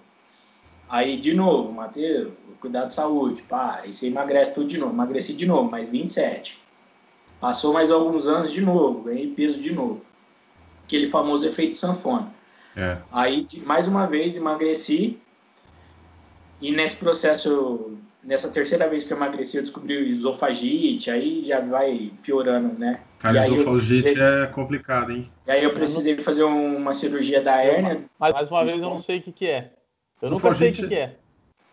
Aí, de novo, Matheus, cuidado de saúde, pá, aí você emagrece tudo de novo. Emagreci de novo, mais 27. Passou mais alguns anos de novo, ganhei peso de novo. Aquele famoso efeito sanfona. É. Aí, mais uma vez, emagreci. E nesse processo, nessa terceira vez que eu emagreci, eu descobri esofagite, aí já vai piorando, né? Cara, esofagite precisei... é complicado, hein? E aí eu precisei fazer uma cirurgia da hérnia. Mais uma vez, eu não sei o que, que é. Eu nunca sei o que, que é.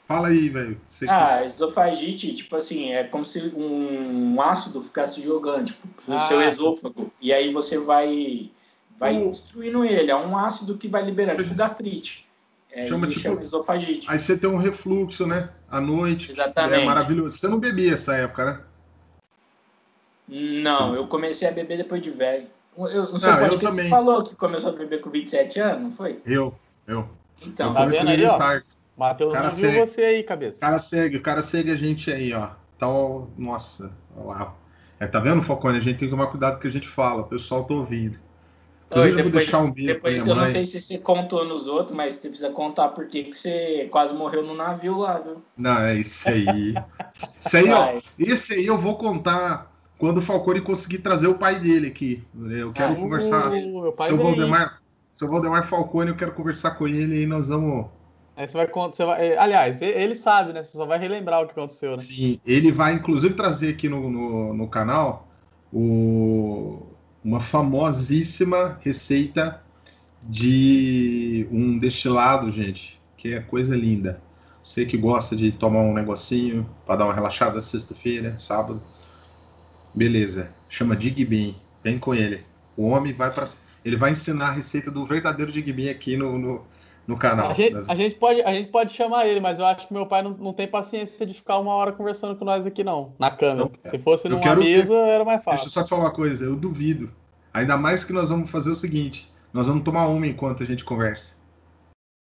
Fala aí, velho. Ah, que... esofagite, tipo assim, é como se um ácido ficasse jogando tipo, no ah, seu esôfago. E aí você vai, vai o... destruindo ele. É um ácido que vai liberando, tipo gastrite. É, chama, tipo, chama esofagite. Aí você tem um refluxo, né? À noite. Exatamente. É maravilhoso. Você não bebia essa época, né? Não, Sim. eu comecei a beber depois de velho. Eu, não sei não, você falou que começou a beber com 27 anos, não foi? Eu, eu. Então, tá vendo ó? Viu você aí, cabeça. O cara segue, o cara segue a gente aí, ó. Então, nossa, olha lá. É, tá vendo, Falcone? A gente tem que tomar cuidado com o que a gente fala, o pessoal tá ouvindo. Oi, depois, eu vou deixar um depois eu mãe. não sei se você contou nos outros, mas você precisa contar porque que você quase morreu no navio lá, viu? Não, é isso aí. isso aí, ó. Esse aí eu vou contar quando o Falcone conseguir trazer o pai dele aqui. Eu quero ah, conversar. O seu Valdemar, seu Valdemar Falcone, eu quero conversar com ele e nós vamos Aí você vai, você vai. Eh, aliás, ele sabe, né? Você só vai relembrar o que aconteceu, né? Sim, ele vai inclusive trazer aqui no, no, no canal o, uma famosíssima receita de um destilado, gente, que é coisa linda. Você que gosta de tomar um negocinho para dar uma relaxada sexta-feira, sábado. Beleza, chama Digbin, vem com ele. O homem vai para ele vai ensinar a receita do verdadeiro Digbin aqui no, no, no canal. A gente, a gente, pode, a gente pode chamar ele, mas eu acho que meu pai não, não tem paciência de ficar uma hora conversando com nós aqui, não, na câmera. Se fosse numa mesa, era mais fácil. Deixa eu só te falar uma coisa, eu duvido. Ainda mais que nós vamos fazer o seguinte: nós vamos tomar uma enquanto a gente conversa.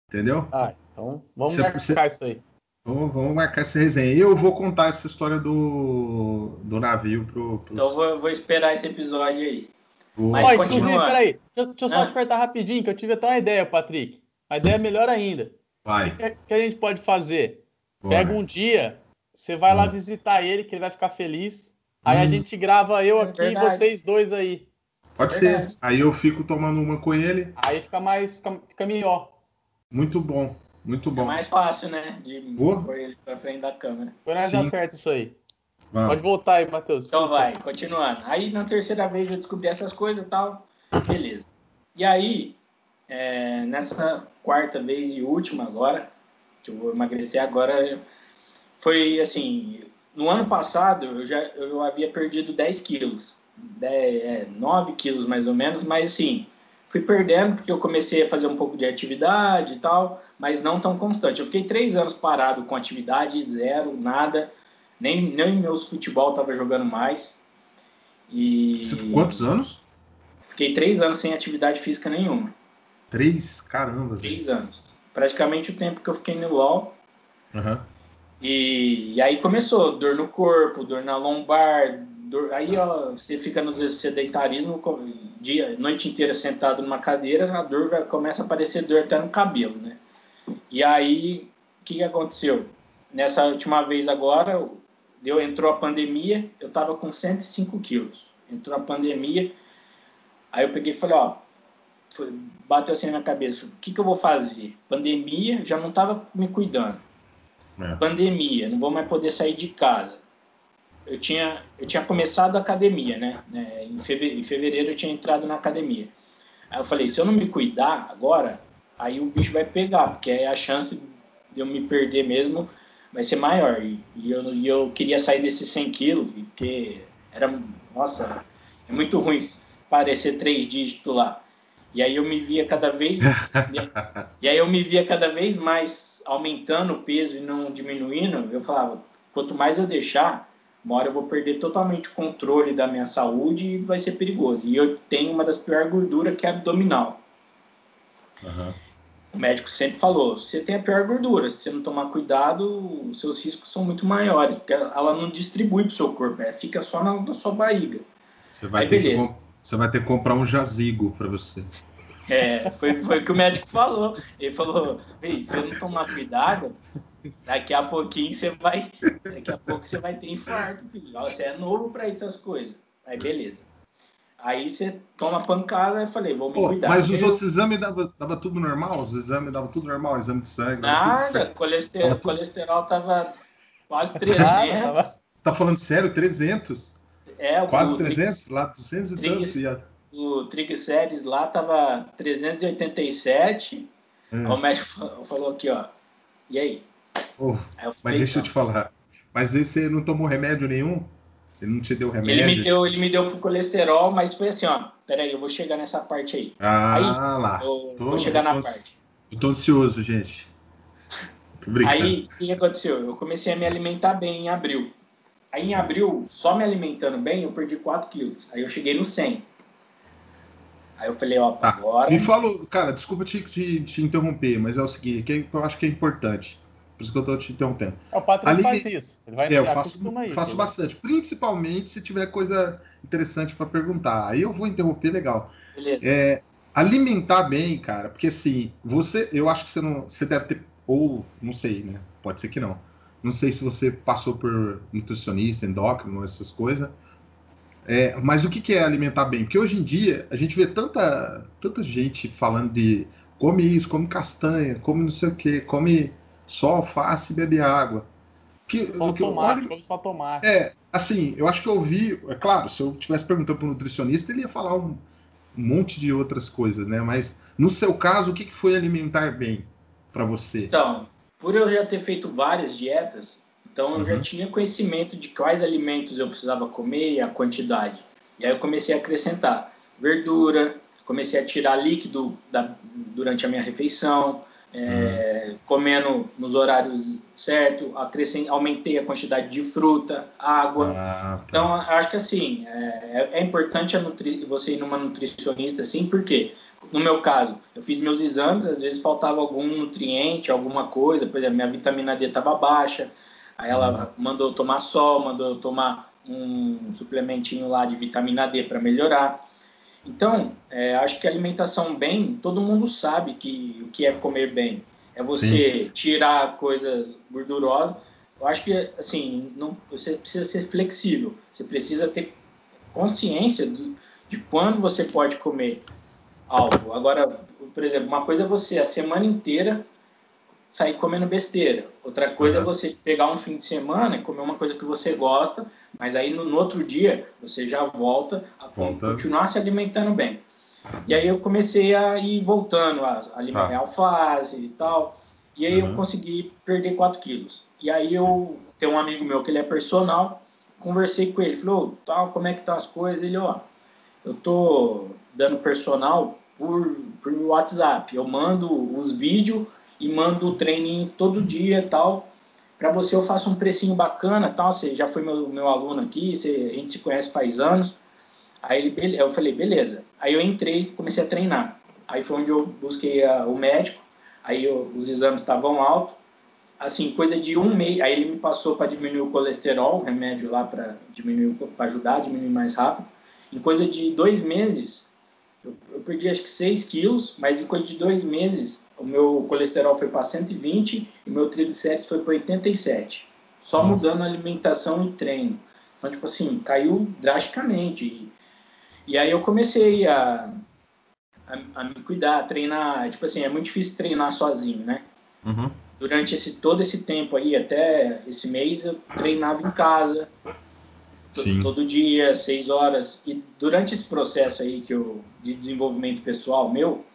Entendeu? Ah, então vamos marcar você... isso aí. Vamos, vamos, marcar essa resenha. Eu vou contar essa história do, do navio pro. Pros... Então vou, vou esperar esse episódio aí. Mas Ó, inclusive, peraí, deixa, deixa eu só ah. te apertar rapidinho, que eu tive até uma ideia, Patrick. A ideia é melhor ainda. Vai. O que, que a gente pode fazer? Bora. Pega um dia, você vai hum. lá visitar ele, que ele vai ficar feliz. Aí hum. a gente grava eu aqui e vocês dois aí. Pode Verdade. ser. Aí eu fico tomando uma com ele. Aí fica mais, fica, fica melhor. Muito bom, muito bom. É mais fácil, né? De pôr ele pra frente da câmera. Foi nós dar certo isso aí. Vamos. Pode voltar aí, Matheus. Então vai, continuando. Aí na terceira vez eu descobri essas coisas e tal. Beleza. E aí, é, nessa quarta vez e última agora, que eu vou emagrecer agora, foi assim, no ano passado eu já eu havia perdido 10 quilos, 10, é, 9 quilos mais ou menos, mas assim, fui perdendo porque eu comecei a fazer um pouco de atividade e tal, mas não tão constante. Eu fiquei três anos parado com atividade, zero, nada, Nem, nem meus futebol tava jogando mais. E... Você quantos anos? Fiquei três anos sem atividade física nenhuma. Três? Caramba. Três anos. Praticamente o tempo que eu fiquei no LOL. Uhum. E, e, aí começou dor no corpo, dor na lombar, dor, aí ó, você fica no sedentarismo, dia, noite inteira sentado numa cadeira, a dor vai, começa a aparecer dor até no cabelo, né? E aí, o que, que aconteceu? Nessa última vez agora, deu, entrou a pandemia, eu tava com 105 quilos. Entrou a pandemia, aí eu peguei e falei, ó, foi, bateu assim na minha cabeça, o que, que eu vou fazer? Pandemia, já não tava me cuidando. É. Pandemia, não vou mais poder sair de casa eu tinha, eu tinha começado a academia, né? É, em, fevereiro, em fevereiro eu tinha entrado na academia. Aí eu falei, se eu não me cuidar agora, aí o bicho vai pegar, porque aí a chance de eu me perder mesmo vai ser maior. E, e eu, e eu queria sair desses 100 quilos, porque era, nossa, é muito ruim parecer três dígitos lá. E aí eu me via cada vez, <laughs> e aí eu me via cada vez mais aumentando o peso e não diminuindo. Eu falava, quanto mais eu deixar, uma hora eu vou perder totalmente o controle da minha saúde e vai ser perigoso. E eu tenho uma das piores gorduras que é abdominal. Uhum. O médico sempre falou: você tem a pior gordura, se você não tomar cuidado, os seus riscos são muito maiores, porque ela não distribui para o seu corpo, ela fica só na, na sua barriga. Você vai, Aí, ter beleza. que, você vai ter que comprar um jazigo para você. É, foi, foi o que o médico falou. Ele falou: se você não tomar cuidado, Daqui a pouquinho você vai. Daqui a pouco você vai ter infarto, filho. Você é novo para essas coisas. Aí beleza. Aí você toma pancada e falei, vou me Pô, cuidar. Mas os outros exames dava, dava tudo normal? Os exames dava tudo normal, exame de sangue. Nada, colesterol, tava colesterol tava quase 300. Ah, Você tá falando sério? 300? É, quase 300? Lá 200 e tantos. O triglicérides lá tava 387. Hum. Aí o médico falou aqui, ó. E aí? Oh, mas deixa eu te falar. Mas esse não tomou remédio nenhum? Ele não te deu remédio? Ele me deu, ele me deu pro colesterol, mas foi assim, ó. Peraí, eu vou chegar nessa parte aí. Ah, aí, lá. Eu tô, vou chegar na tô, parte. Eu tô ansioso, gente. Aí, o que aconteceu? Eu comecei a me alimentar bem em abril. Aí, em abril, só me alimentando bem, eu perdi 4 quilos. Aí, eu cheguei no 100. Aí eu falei, ó, tá. agora... Me falou, cara, desculpa te, te, te interromper, mas é o seguinte, que eu acho que é importante. Por isso que eu estou te interrompendo. É, o Patrick Ali, faz isso. Ele vai é, eu faço, faço bastante. Principalmente se tiver coisa interessante para perguntar. Aí eu vou interromper legal. Beleza. É, alimentar bem, cara, porque assim, você, eu acho que você não, você deve ter, ou não sei, né? Pode ser que não. Não sei se você passou por nutricionista, endócrino, essas coisas. É, mas o que, que é alimentar bem? Porque hoje em dia a gente vê tanta, tanta gente falando de come isso, come castanha, come não sei o que, come só alface e beber água. Que, só que tomate, olho, só tomate. É, assim, eu acho que eu ouvi, é claro, se eu estivesse perguntando para um nutricionista, ele ia falar um, um, monte de outras coisas, né? Mas no seu caso, o que, que foi alimentar bem para você? Então, por eu já ter feito várias dietas, então eu uhum. já tinha conhecimento de quais alimentos eu precisava comer e a quantidade. E aí eu comecei a acrescentar verdura, comecei a tirar líquido da, durante a minha refeição, é, hum. comendo nos horários certos, aumentei a quantidade de fruta, água. Ah, tá. Então, acho que assim, é, é importante você ir numa nutricionista, assim, porque no meu caso, eu fiz meus exames, às vezes faltava algum nutriente, alguma coisa, por exemplo, minha vitamina D estava baixa, aí ela hum. mandou eu tomar sol, mandou eu tomar um suplementinho lá de vitamina D para melhorar. Então, é, acho que alimentação bem, todo mundo sabe que o que é comer bem. É você Sim. tirar coisas gordurosas. Eu acho que, assim, não, você precisa ser flexível. Você precisa ter consciência do, de quando você pode comer algo. Agora, por exemplo, uma coisa é você a semana inteira sair comendo besteira. Outra coisa uhum. é você pegar um fim de semana e comer uma coisa que você gosta, mas aí no, no outro dia você já volta a volta. continuar se alimentando bem. E aí eu comecei a ir voltando a alimentar ah. alface e tal. E aí uhum. eu consegui perder 4 quilos. E aí eu tenho um amigo meu que ele é personal, conversei com ele, falou, tal, como é que tá as coisas? Ele, ó, eu tô dando personal por, por WhatsApp. Eu mando os vídeos e mando o treininho todo dia e tal, para você eu faço um precinho bacana, tal, você já foi meu, meu aluno aqui, você, a gente se conhece faz anos. Aí ele, eu falei, beleza. Aí eu entrei, comecei a treinar. Aí foi onde eu busquei a, o médico, aí eu, os exames estavam altos. Assim, coisa de um mês, aí ele me passou para diminuir o colesterol, remédio lá para diminuir, para ajudar a diminuir mais rápido. Em coisa de dois meses, eu, eu perdi acho que 6 quilos, mas em coisa de dois meses, o meu colesterol foi para 120 e o meu triglicérides foi para 87. Só Nossa. mudando a alimentação e treino. Então, tipo assim, caiu drasticamente. E, e aí eu comecei a, a, a, me cuidar, a treinar. Tipo assim, é muito difícil treinar sozinho, né? Uhum. Durante esse, todo esse tempo aí, até esse mês, eu treinava em casa, Sim. todo dia, seis horas. E durante esse processo aí que eu, de desenvolvimento pessoal meu,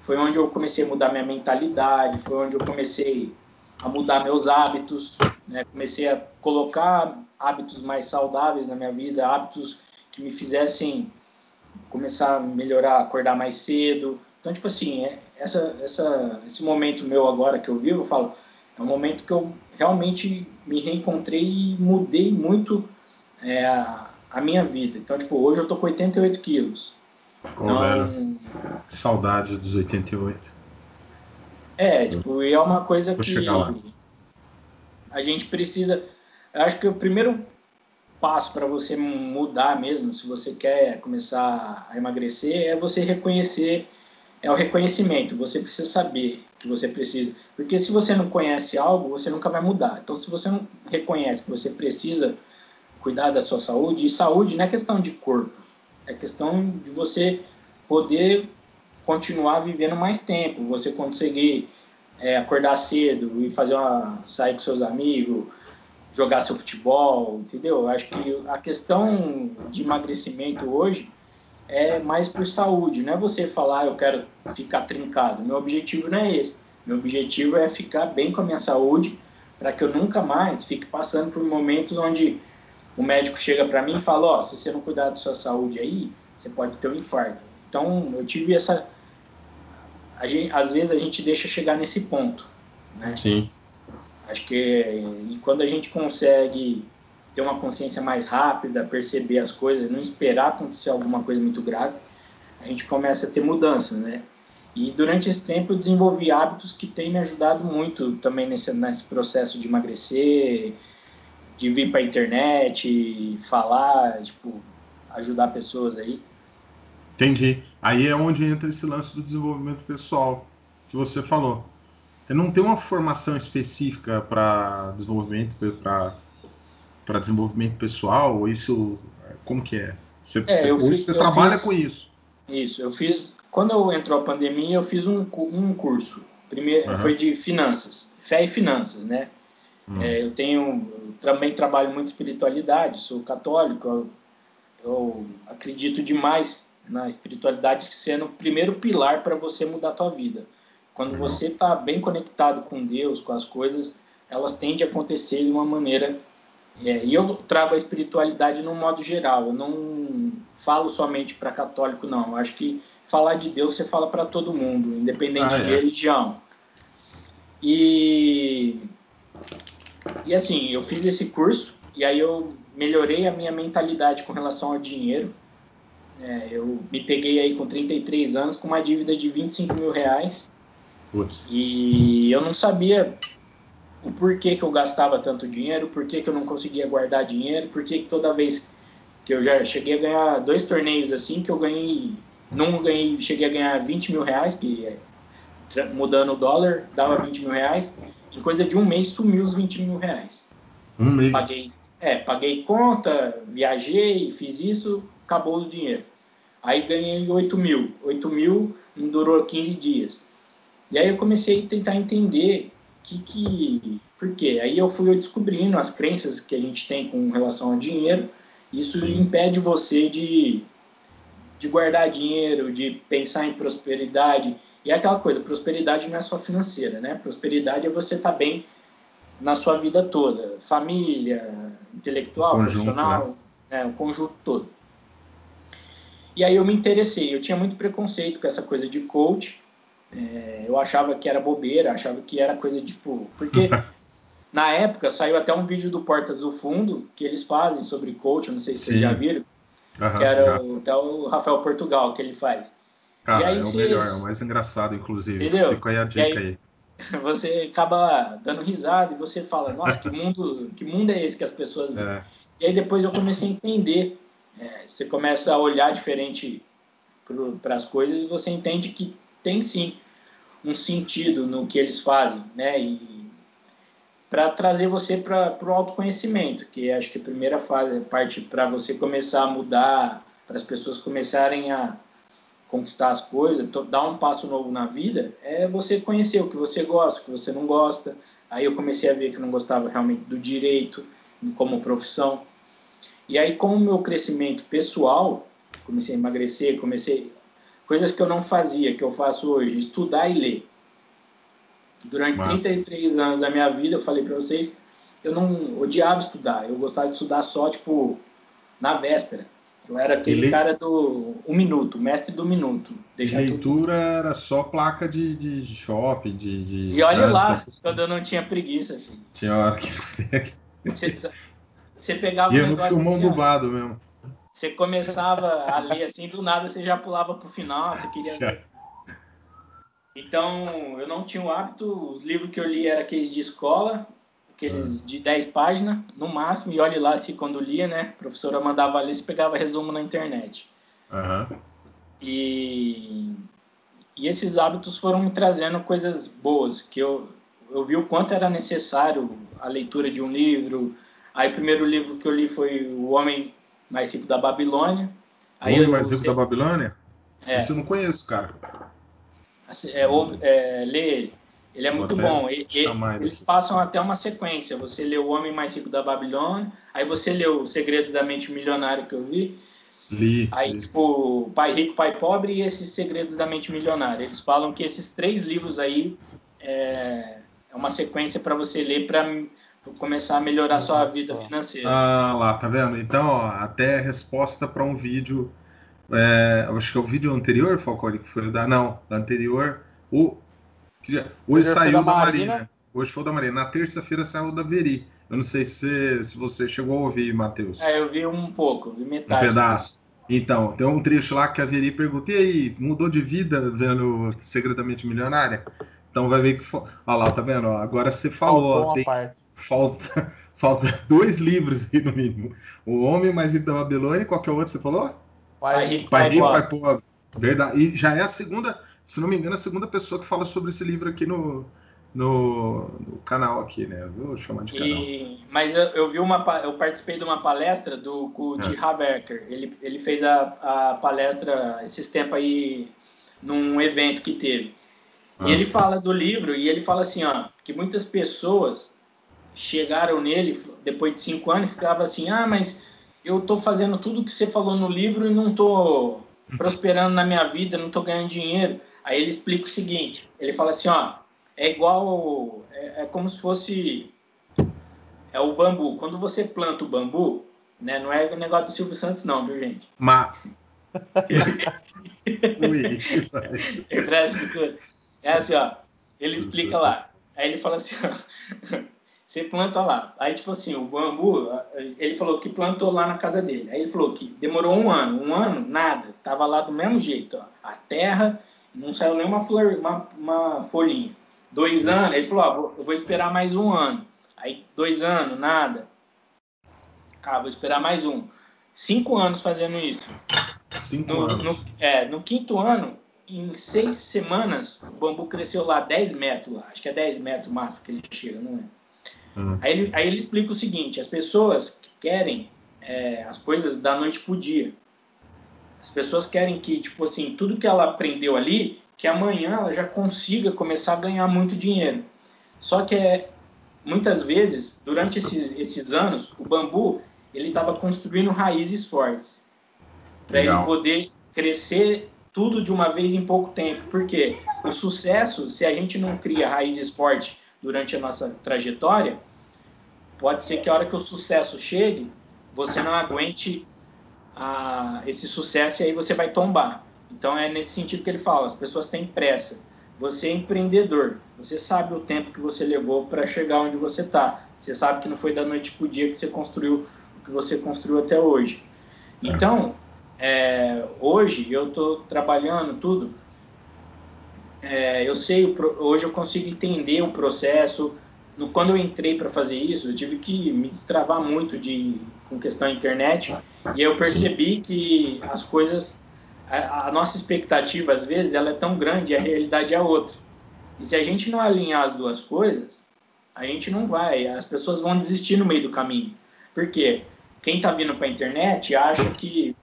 foi onde eu comecei a mudar minha mentalidade, foi onde eu comecei a mudar meus hábitos, né? comecei a colocar hábitos mais saudáveis na minha vida, hábitos que me fizessem começar a melhorar, acordar mais cedo. Então, tipo assim, é, essa, essa, esse momento meu agora que eu vivo, eu falo, é um momento que eu realmente me reencontrei e mudei muito é, a, minha vida. Então, tipo, hoje eu tô com 88 quilos. Então, Saudade dos 88. É, tipo, e é uma coisa Vou que a gente precisa. Eu acho que o primeiro passo para você mudar mesmo, se você quer começar a emagrecer, é você reconhecer, é o reconhecimento. Você precisa saber que você precisa. Porque se você não conhece algo, você nunca vai mudar. Então, se você não reconhece que você precisa cuidar da sua saúde, e saúde não é questão de corpo, é questão de você poder continuar vivendo mais tempo, você conseguir é, acordar cedo e fazer uma sair com seus amigos, jogar seu futebol, entendeu? Eu acho que a questão de emagrecimento hoje é mais por saúde, não é você falar eu quero ficar trincado. Meu objetivo não é esse. Meu objetivo é ficar bem com a minha saúde para que eu nunca mais fique passando por momentos onde o médico chega para mim e fala, ó, oh, se você não cuidar da sua saúde aí, você pode ter um infarto. Então, eu tive essa gente, às vezes a gente deixa chegar nesse ponto, né? Sim. Acho que e quando a gente consegue ter uma consciência mais rápida, perceber as coisas, não esperar acontecer alguma coisa muito grave, a gente começa a ter mudanças, né? E durante esse tempo eu desenvolvi hábitos que têm me ajudado muito também nesse, nesse processo de emagrecer, de vir para a internet, falar, tipo, ajudar pessoas aí. Entendi. Aí é onde entra esse lance do desenvolvimento pessoal que você falou. Eu não tem uma formação específica para desenvolvimento para desenvolvimento pessoal ou isso como que é? Você, é, você, fiz, você trabalha fiz, com isso? Isso. Eu fiz quando eu entrou a pandemia eu fiz um, um curso. Primeiro uhum. foi de finanças, fé e finanças, né? Uhum. É, eu tenho eu também trabalho muito espiritualidade, sou católico, eu, eu acredito demais na espiritualidade sendo o primeiro pilar para você mudar a tua vida. Quando você está bem conectado com Deus, com as coisas, elas tendem a acontecer de uma maneira. É, e eu trago a espiritualidade no modo geral. Eu não falo somente para católico, não. Eu acho que falar de Deus você fala para todo mundo, independente ah, é. de religião. E e assim, eu fiz esse curso e aí eu melhorei a minha mentalidade com relação ao dinheiro. É, eu me peguei aí com 33 anos com uma dívida de 25 mil reais. Putz. E eu não sabia o porquê que eu gastava tanto dinheiro, porquê que eu não conseguia guardar dinheiro, porquê que toda vez que eu já cheguei a ganhar dois torneios assim, que eu ganhei, não ganhei, cheguei a ganhar 20 mil reais, que é, mudando o dólar, dava 20 mil reais, em coisa de um mês sumiu os 20 mil reais. Um mês? Paguei, é, paguei conta, viajei, fiz isso, acabou o dinheiro. Aí ganhei 8 mil. 8 mil não durou 15 dias. E aí eu comecei a tentar entender que que por quê? Aí eu fui descobrindo as crenças que a gente tem com relação ao dinheiro. Isso impede você de de guardar dinheiro, de pensar em prosperidade. E é aquela coisa, prosperidade não é só financeira, né? Prosperidade é você estar tá bem na sua vida toda, família, intelectual, conjunto, profissional, né? né? o conjunto todo. E aí eu me interessei, eu tinha muito preconceito com essa coisa de coach, é, eu achava que era bobeira, achava que era coisa tipo. Porque <laughs> na época saiu até um vídeo do Portas do Fundo que eles fazem sobre coach, não sei se Sim. vocês já viram, uhum, que era o, até o Rafael Portugal que ele faz. Cara, aí, é o melhor, é o mais engraçado, inclusive. Entendeu? Fica aí a dica aí, aí. <laughs> Você acaba dando risada e você fala, nossa, que mundo, que mundo é esse que as pessoas é. E aí depois eu comecei a entender. É, você começa a olhar diferente para as coisas e você entende que tem sim um sentido no que eles fazem, né? E para trazer você para o autoconhecimento, que acho que a primeira fase, parte para você começar a mudar, para as pessoas começarem a conquistar as coisas, dar um passo novo na vida, é você conhecer o que você gosta, o que você não gosta. Aí eu comecei a ver que eu não gostava realmente do direito como profissão. E aí, com o meu crescimento pessoal, comecei a emagrecer, comecei coisas que eu não fazia, que eu faço hoje, estudar e ler. Durante Massa. 33 anos da minha vida, eu falei para vocês, eu não odiava estudar, eu gostava de estudar só, tipo, na véspera. Eu era aquele Le... cara do um minuto, mestre do minuto. Leitura tudo... era só placa de, de shopping, de, de. E olha lá, quando eu não tinha preguiça, filho. Tinha hora que. Você, você pegava e um negócio. Filmão assim, dublado mesmo. Você começava a ler assim, do nada você já pulava pro final, você queria ver. Então, eu não tinha o hábito, os livros que eu li eram aqueles de escola, aqueles uhum. de 10 páginas, no máximo, e olhe lá se quando lia, né? A professora mandava ler, você pegava resumo na internet. Uhum. E, e esses hábitos foram me trazendo coisas boas, que eu, eu vi o quanto era necessário a leitura de um livro. Aí o primeiro livro que eu li foi O Homem Mais Rico da Babilônia. Aí o Homem Mais Rico da Babilônia? É. Esse eu não conheço, cara. Assim, é, é, lê ele. Ele é muito bom. Ele, eles passam até uma sequência. Você lê O Homem Mais Rico da Babilônia, aí você leu Os Segredos da Mente Milionária que eu vi. Li. Aí, li. tipo, Pai Rico, Pai Pobre e esses Segredos da Mente Milionária. Eles falam que esses três livros aí é, é uma sequência para você ler para começar a melhorar a sua vida financeira. Ah, lá, tá vendo? Então, ó, até resposta para um vídeo é, acho que é o vídeo anterior, Falcone, que foi da. Não, da anterior. O, que já, hoje saiu da, da Marina. Marina. Hoje foi o da Marina. Na terça-feira saiu da Veri. Eu não sei se, se você chegou a ouvir, Matheus. É, eu vi um pouco, vi metade. Um pedaço. Então, tem um trecho lá que a Veri pergunta: e aí, mudou de vida vendo Segredamente Milionária? Então vai ver que. Olha lá, tá vendo? Agora você falou. Tem, falta, <laughs> falta dois livros aí no mínimo. O Homem Mais Rico da Babilônia e qualquer outro você falou? Pai rico, pai, rico, pai pobre. Verdade. E já é a segunda, se não me engano, a segunda pessoa que fala sobre esse livro aqui no, no, no canal aqui, né? Vou chamar de canal. E, mas eu, eu, vi uma, eu participei de uma palestra do o é. Haberker. Ele, ele fez a, a palestra esses tempos aí num evento que teve. Nossa. E ele fala do livro e ele fala assim, ó, que muitas pessoas chegaram nele depois de cinco anos e ficavam assim, ah, mas eu estou fazendo tudo que você falou no livro e não estou prosperando na minha vida, não estou ganhando dinheiro. Aí ele explica o seguinte: ele fala assim, ó, é igual, é, é, como se fosse é o bambu. Quando você planta o bambu, né, não é o negócio do Silvio Santos, não, viu, gente? Mas. <laughs> é assim, ó. Ele explica lá. Aí ele fala assim, ó. <laughs> Você planta lá. Aí, tipo assim, o bambu, ele falou que plantou lá na casa dele. Aí ele falou que demorou um ano. Um ano, nada. Tava lá do mesmo jeito. Ó. A terra, não saiu nenhuma flor, uma, uma folhinha. Dois anos, ele falou, ó, vou, eu vou esperar mais um ano. Aí, dois anos, nada. Ah, vou esperar mais um. Cinco anos fazendo isso. Cinco no, anos. No, é, no quinto ano, em seis semanas, o bambu cresceu lá 10 metros. Lá. Acho que é 10 metros máximo que ele chega, não é? Uhum. Aí, ele, aí ele explica o seguinte: as pessoas que querem é, as coisas da noite pro dia. As pessoas querem que, tipo assim, tudo que ela aprendeu ali, que amanhã ela já consiga começar a ganhar muito dinheiro. Só que é, muitas vezes, durante esses, esses anos, o bambu ele estava construindo raízes fortes para ele poder crescer tudo de uma vez em pouco tempo. Porque o sucesso, se a gente não cria raízes fortes durante a nossa trajetória, pode ser que a hora que o sucesso chegue, você não aguente a, esse sucesso e aí você vai tombar. Então é nesse sentido que ele fala, as pessoas têm pressa. você é empreendedor. Você sabe o tempo que você levou para chegar onde você está. Você sabe que não foi da noite para o dia que você construiu o que você construiu até hoje. Então, é, hoje eu estou trabalhando tudo. É, eu sei, hoje eu consigo entender o processo. No, quando eu entrei para fazer isso, eu tive que me destravar muito de com questão da internet e eu percebi que as coisas, a, a nossa expectativa às vezes ela é tão grande, e a realidade é outra. E se a gente não alinhar as duas coisas, a gente não vai, as pessoas vão desistir no meio do caminho. Por quê? Quem está vindo para a internet acha que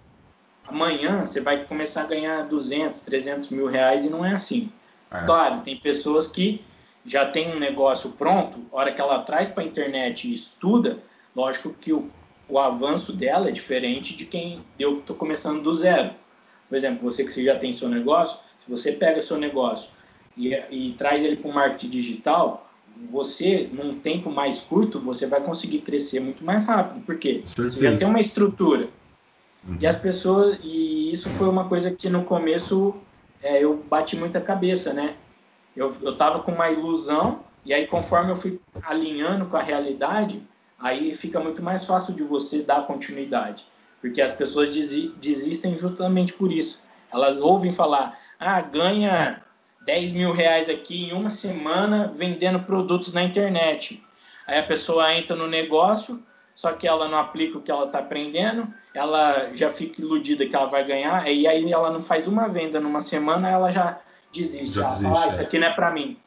amanhã você vai começar a ganhar 200, 300 mil reais e não é assim. É. Claro, tem pessoas que já tem um negócio pronto, a hora que ela traz para a internet e estuda, lógico que o, o avanço dela é diferente de quem eu estou começando do zero. Por exemplo, você que já tem seu negócio, se você pega seu negócio e, e traz ele para o marketing digital, você, num tempo mais curto, você vai conseguir crescer muito mais rápido. Por quê? Você já tem uma estrutura. Uhum. E as pessoas, e isso foi uma coisa que no começo é, eu bati muita cabeça, né? Eu, eu tava com uma ilusão, e aí conforme eu fui alinhando com a realidade, aí fica muito mais fácil de você dar continuidade. Porque as pessoas desistem justamente por isso. Elas ouvem falar, ah, ganha 10 mil reais aqui em uma semana vendendo produtos na internet. Aí a pessoa entra no negócio, só que ela não aplica o que ela está aprendendo, ela já fica iludida que ela vai ganhar, e aí ela não faz uma venda numa semana, ela já desiste. Já ela desiste, fala, ah, isso é. aqui não é para mim.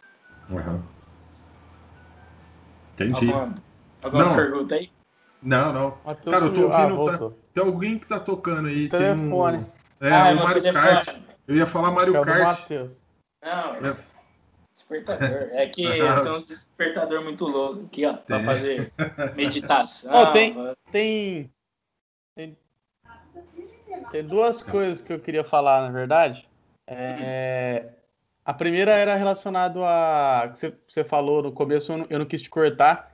Uhum. Entendi. Alguma, alguma não. pergunta aí? Não, não. Mateus Cara, eu tô ah, ouvindo. Ah, tá, tem alguém que tá tocando aí. Telefone. Tem um, é, ah, o Mario Kart. Eu ia falar Mario é Kart. Não, é. Despertador. É que <laughs> tem uns despertador muito louco aqui, ó, pra fazer <laughs> meditação. Oh, tem, tem, tem, tem, duas coisas que eu queria falar, na verdade. É, a primeira era relacionado a. que você, você falou no começo, eu não, eu não quis te cortar.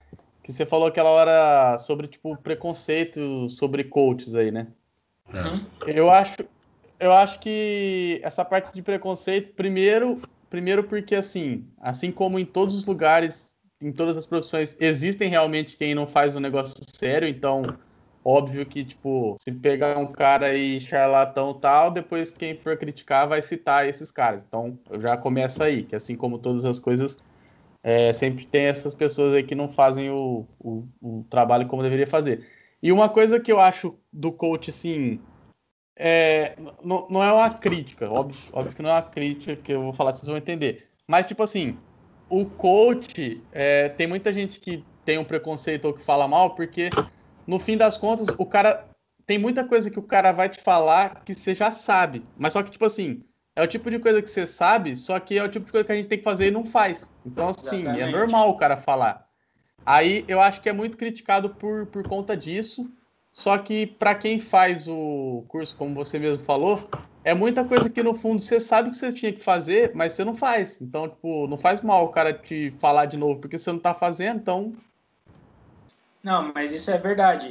Que você falou aquela hora sobre, tipo, preconceito sobre coaches aí, né? É. Eu acho, eu acho que essa parte de preconceito, primeiro, Primeiro porque, assim, assim como em todos os lugares, em todas as profissões, existem realmente quem não faz um negócio sério, então, óbvio que, tipo, se pegar um cara aí charlatão tal, depois quem for criticar vai citar esses caras. Então, já começa aí, que assim como todas as coisas, é, sempre tem essas pessoas aí que não fazem o, o, o trabalho como deveria fazer. E uma coisa que eu acho do coach, assim, é, não, não é uma crítica, óbvio, óbvio que não é uma crítica que eu vou falar, vocês vão entender. Mas, tipo assim, o coach, é, tem muita gente que tem um preconceito ou que fala mal, porque no fim das contas, o cara. Tem muita coisa que o cara vai te falar que você já sabe. Mas só que, tipo assim, é o tipo de coisa que você sabe, só que é o tipo de coisa que a gente tem que fazer e não faz. Então, assim, é Exatamente. é normal o cara falar. Aí eu acho que é muito criticado por, por conta disso. Só que para quem faz o curso, como você mesmo falou, é muita coisa que no fundo você sabe que você tinha que fazer, mas você não faz. Então, tipo, não faz mal o cara te falar de novo, porque você não está fazendo, então. Não, mas isso é verdade.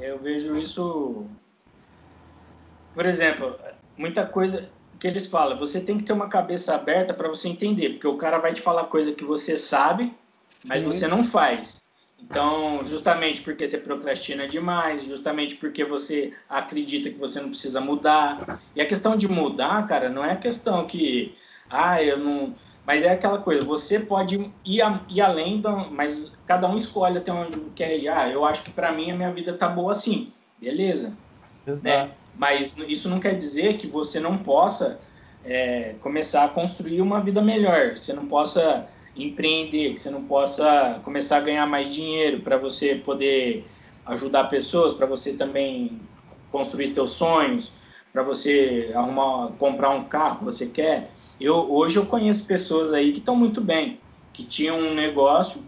Eu vejo isso. Por exemplo, muita coisa que eles falam, você tem que ter uma cabeça aberta para você entender, porque o cara vai te falar coisa que você sabe, mas Sim. você não faz. Então, justamente porque você procrastina demais, justamente porque você acredita que você não precisa mudar. E a questão de mudar, cara, não é questão que, ah, eu não. Mas é aquela coisa, você pode ir, a, ir além, da, mas cada um escolhe até onde quer ir. Ah, eu acho que para mim a minha vida tá boa assim. Beleza. Exato. Né? Mas isso não quer dizer que você não possa é, começar a construir uma vida melhor. Você não possa empreender, que você não possa começar a ganhar mais dinheiro para você poder ajudar pessoas, para você também construir seus sonhos, para você arrumar, comprar um carro que você quer. Eu hoje eu conheço pessoas aí que estão muito bem, que tinham um negócio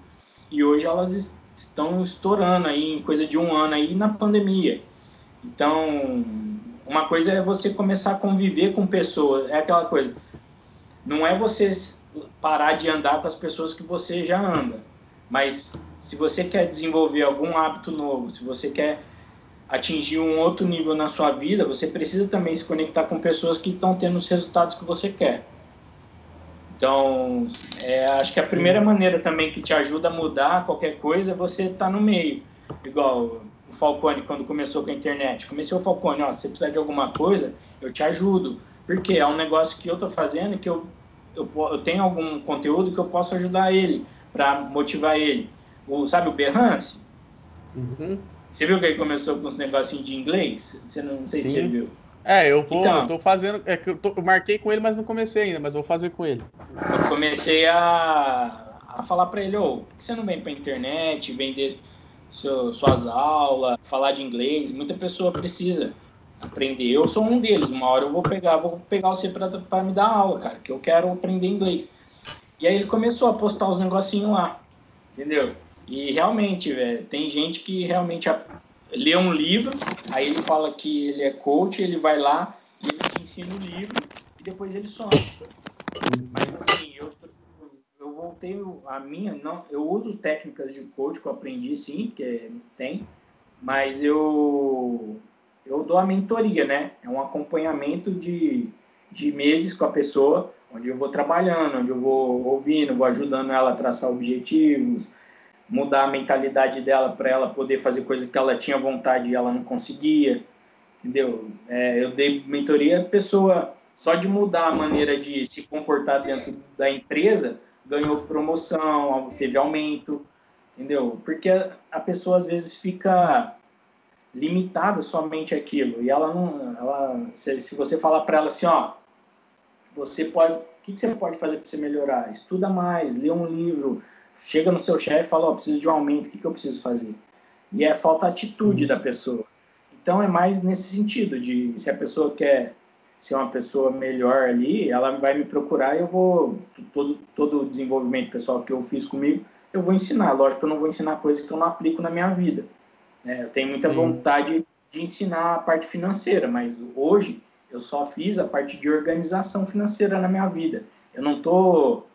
e hoje elas estão estourando aí em coisa de um ano aí na pandemia. Então, uma coisa é você começar a conviver com pessoas, é aquela coisa. Não é você parar de andar com as pessoas que você já anda. Mas se você quer desenvolver algum hábito novo, se você quer atingir um outro nível na sua vida, você precisa também se conectar com pessoas que estão tendo os resultados que você quer. Então, é, acho que a primeira maneira também que te ajuda a mudar qualquer coisa é você estar tá no meio. Igual Falcone, quando começou com a internet. Comecei o Falcone, ó, se você precisar de alguma coisa, eu te ajudo. Porque é um negócio que eu estou fazendo que eu, eu, eu tenho algum conteúdo que eu posso ajudar ele, para motivar ele. O, sabe o Behance? Uhum. Você viu que ele começou com uns negocinhos de inglês? Você não, não sei Sim. se você viu. É, eu vou, então, eu tô fazendo. É que eu, tô, eu, marquei com ele, mas não comecei ainda, mas vou fazer com ele. Eu comecei a, a falar para ele, ô, oh, por que você não vem pra internet, vender seu, suas aulas, falar de inglês? Muita pessoa precisa aprender. Eu sou um deles. Uma hora eu vou pegar, vou pegar você para me dar aula, cara, que eu quero aprender inglês. E aí ele começou a postar os negocinhos lá, entendeu? E realmente, velho, tem gente que realmente lê um livro, aí ele fala que ele é coach, ele vai lá e ele te ensina o livro e depois ele some. Mas assim, eu, voltei a minha, não, eu uso técnicas de coach que eu aprendi sim, que tem, mas eu eu dou a mentoria, né? É um acompanhamento de, de meses com a pessoa, onde eu vou trabalhando, onde eu vou ouvindo, vou ajudando ela a traçar objetivos, mudar a mentalidade dela para ela poder fazer coisa que ela tinha vontade e ela não conseguia, entendeu? É, eu dei mentoria a pessoa só de mudar a maneira de se comportar dentro da empresa ganhou promoção, teve aumento, entendeu? Porque a, pessoa às vezes fica limitada somente aquilo e ela não, ela se, se você falar para ela assim, ó, você pode, o que, que você pode fazer para você melhorar? Estuda mais, lê um livro, chega no seu chefe e fala, ó, oh, preciso de um aumento, o que, que eu preciso fazer? E é falta atitude da pessoa. Então é mais nesse sentido de se a pessoa quer ser uma pessoa melhor ali, ela vai me procurar e eu vou todo todo o desenvolvimento pessoal que eu fiz comigo, eu vou ensinar. Lógico que eu não vou ensinar coisas que eu não aplico na minha vida. É, eu tenho muita Sim. vontade de ensinar a parte financeira, mas hoje eu só fiz a parte de organização financeira na minha vida. Eu não estou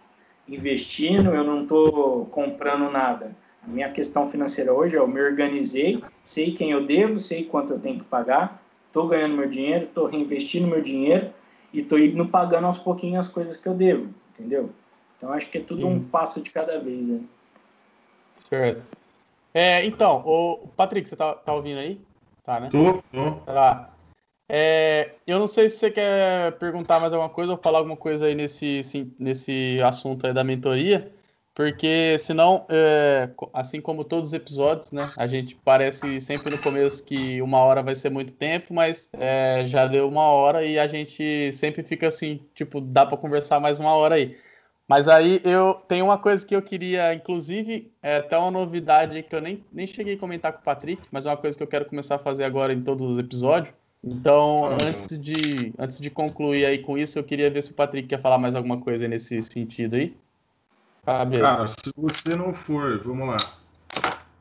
investindo, eu não estou comprando nada. A minha questão financeira hoje é eu me organizei, sei quem eu devo, sei quanto eu tenho que pagar, estou ganhando meu dinheiro, estou reinvestindo meu dinheiro e estou indo pagando aos pouquinhos as coisas que eu devo, entendeu? Então acho que é tudo Sim. um passo de cada vez. Né? Certo. É, então, o Patrick, você tá, tá ouvindo aí? Tá, né? Tô, tô. Tá. É, eu não sei se você quer perguntar mais alguma coisa ou falar alguma coisa aí nesse, nesse assunto aí da mentoria, porque senão, é, assim como todos os episódios, né, a gente parece sempre no começo que uma hora vai ser muito tempo, mas é, já deu uma hora e a gente sempre fica assim, tipo, dá para conversar mais uma hora aí. Mas aí eu tenho uma coisa que eu queria, inclusive, é até uma novidade que eu nem, nem cheguei a comentar com o Patrick, mas é uma coisa que eu quero começar a fazer agora em todos os episódios então, antes de, antes de concluir aí com isso, eu queria ver se o Patrick quer falar mais alguma coisa nesse sentido aí. Cabeça. Cara, se você não for, vamos lá,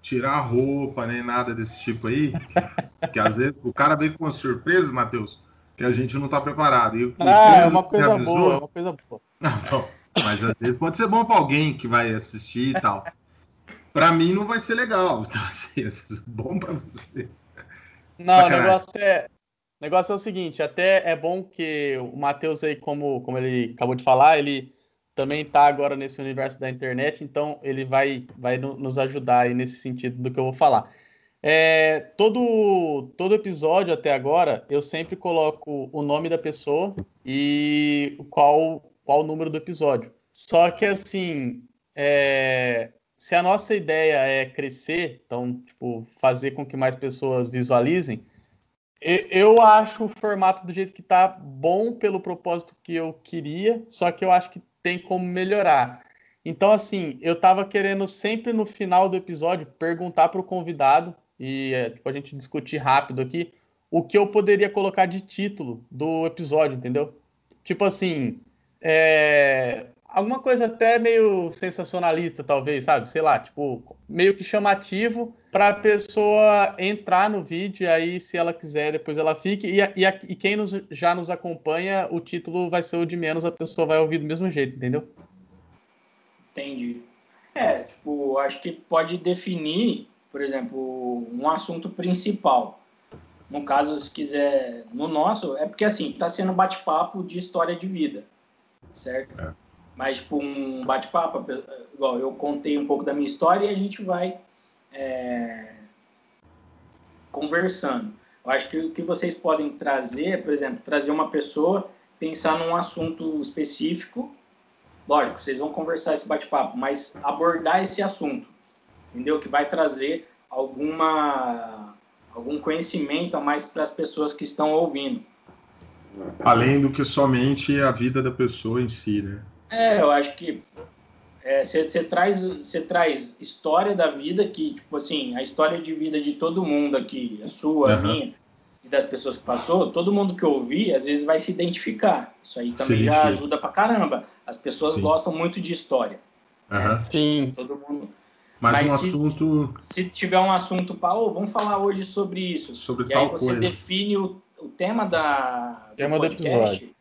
tirar roupa nem nada desse tipo aí, <laughs> que às vezes o cara vem com uma surpresa, Matheus, que a gente não tá preparado. E, ah, é uma coisa avisou, boa, é uma coisa boa. Não, não, mas às vezes pode ser bom para alguém que vai assistir e tal. Para mim não vai ser legal, <laughs> então assim, é bom para você. Não, Sacanagem. o negócio é, o negócio é o seguinte, até é bom que o Matheus aí, como, como ele acabou de falar, ele também está agora nesse universo da internet, então ele vai, vai nos ajudar aí nesse sentido do que eu vou falar. É, todo, todo episódio até agora, eu sempre coloco o nome da pessoa e qual, qual o número do episódio. Só que assim, é, se a nossa ideia é crescer, então, tipo, fazer com que mais pessoas visualizem, eu acho o formato do jeito que tá bom pelo propósito que eu queria, só que eu acho que tem como melhorar. Então, assim, eu tava querendo sempre no final do episódio perguntar para o convidado, e é, tipo, a gente discutir rápido aqui, o que eu poderia colocar de título do episódio, entendeu? Tipo assim, é, alguma coisa até meio sensacionalista, talvez, sabe? Sei lá, tipo, meio que chamativo para a pessoa entrar no vídeo e aí, se ela quiser, depois ela fique. E, e, e quem nos, já nos acompanha, o título vai ser o de menos, a pessoa vai ouvir do mesmo jeito, entendeu? Entendi. É, tipo, acho que pode definir, por exemplo, um assunto principal. No caso, se quiser, no nosso, é porque assim, está sendo bate-papo de história de vida, certo? É. mais tipo um bate-papo, igual eu contei um pouco da minha história e a gente vai é, conversando. Eu acho que o que vocês podem trazer, por exemplo, trazer uma pessoa, pensar num assunto específico. Lógico, vocês vão conversar esse bate-papo, mas abordar esse assunto, entendeu? Que vai trazer alguma algum conhecimento a mais para as pessoas que estão ouvindo. Além do que somente a vida da pessoa em si, né? É, eu acho que você é, traz, você traz história da vida que, tipo assim, a história de vida de todo mundo aqui, a sua, uhum. a minha, e das pessoas que passou, todo mundo que ouvir, às vezes vai se identificar. Isso aí também já ajuda pra caramba. As pessoas Sim. gostam muito de história. Uhum. Né? Sim. Todo mundo. Mas, Mas um se, assunto. Se tiver um assunto para, oh, vamos falar hoje sobre isso. Sobre e tal aí você coisa. define o, o tema da do tema podcast, do episódio.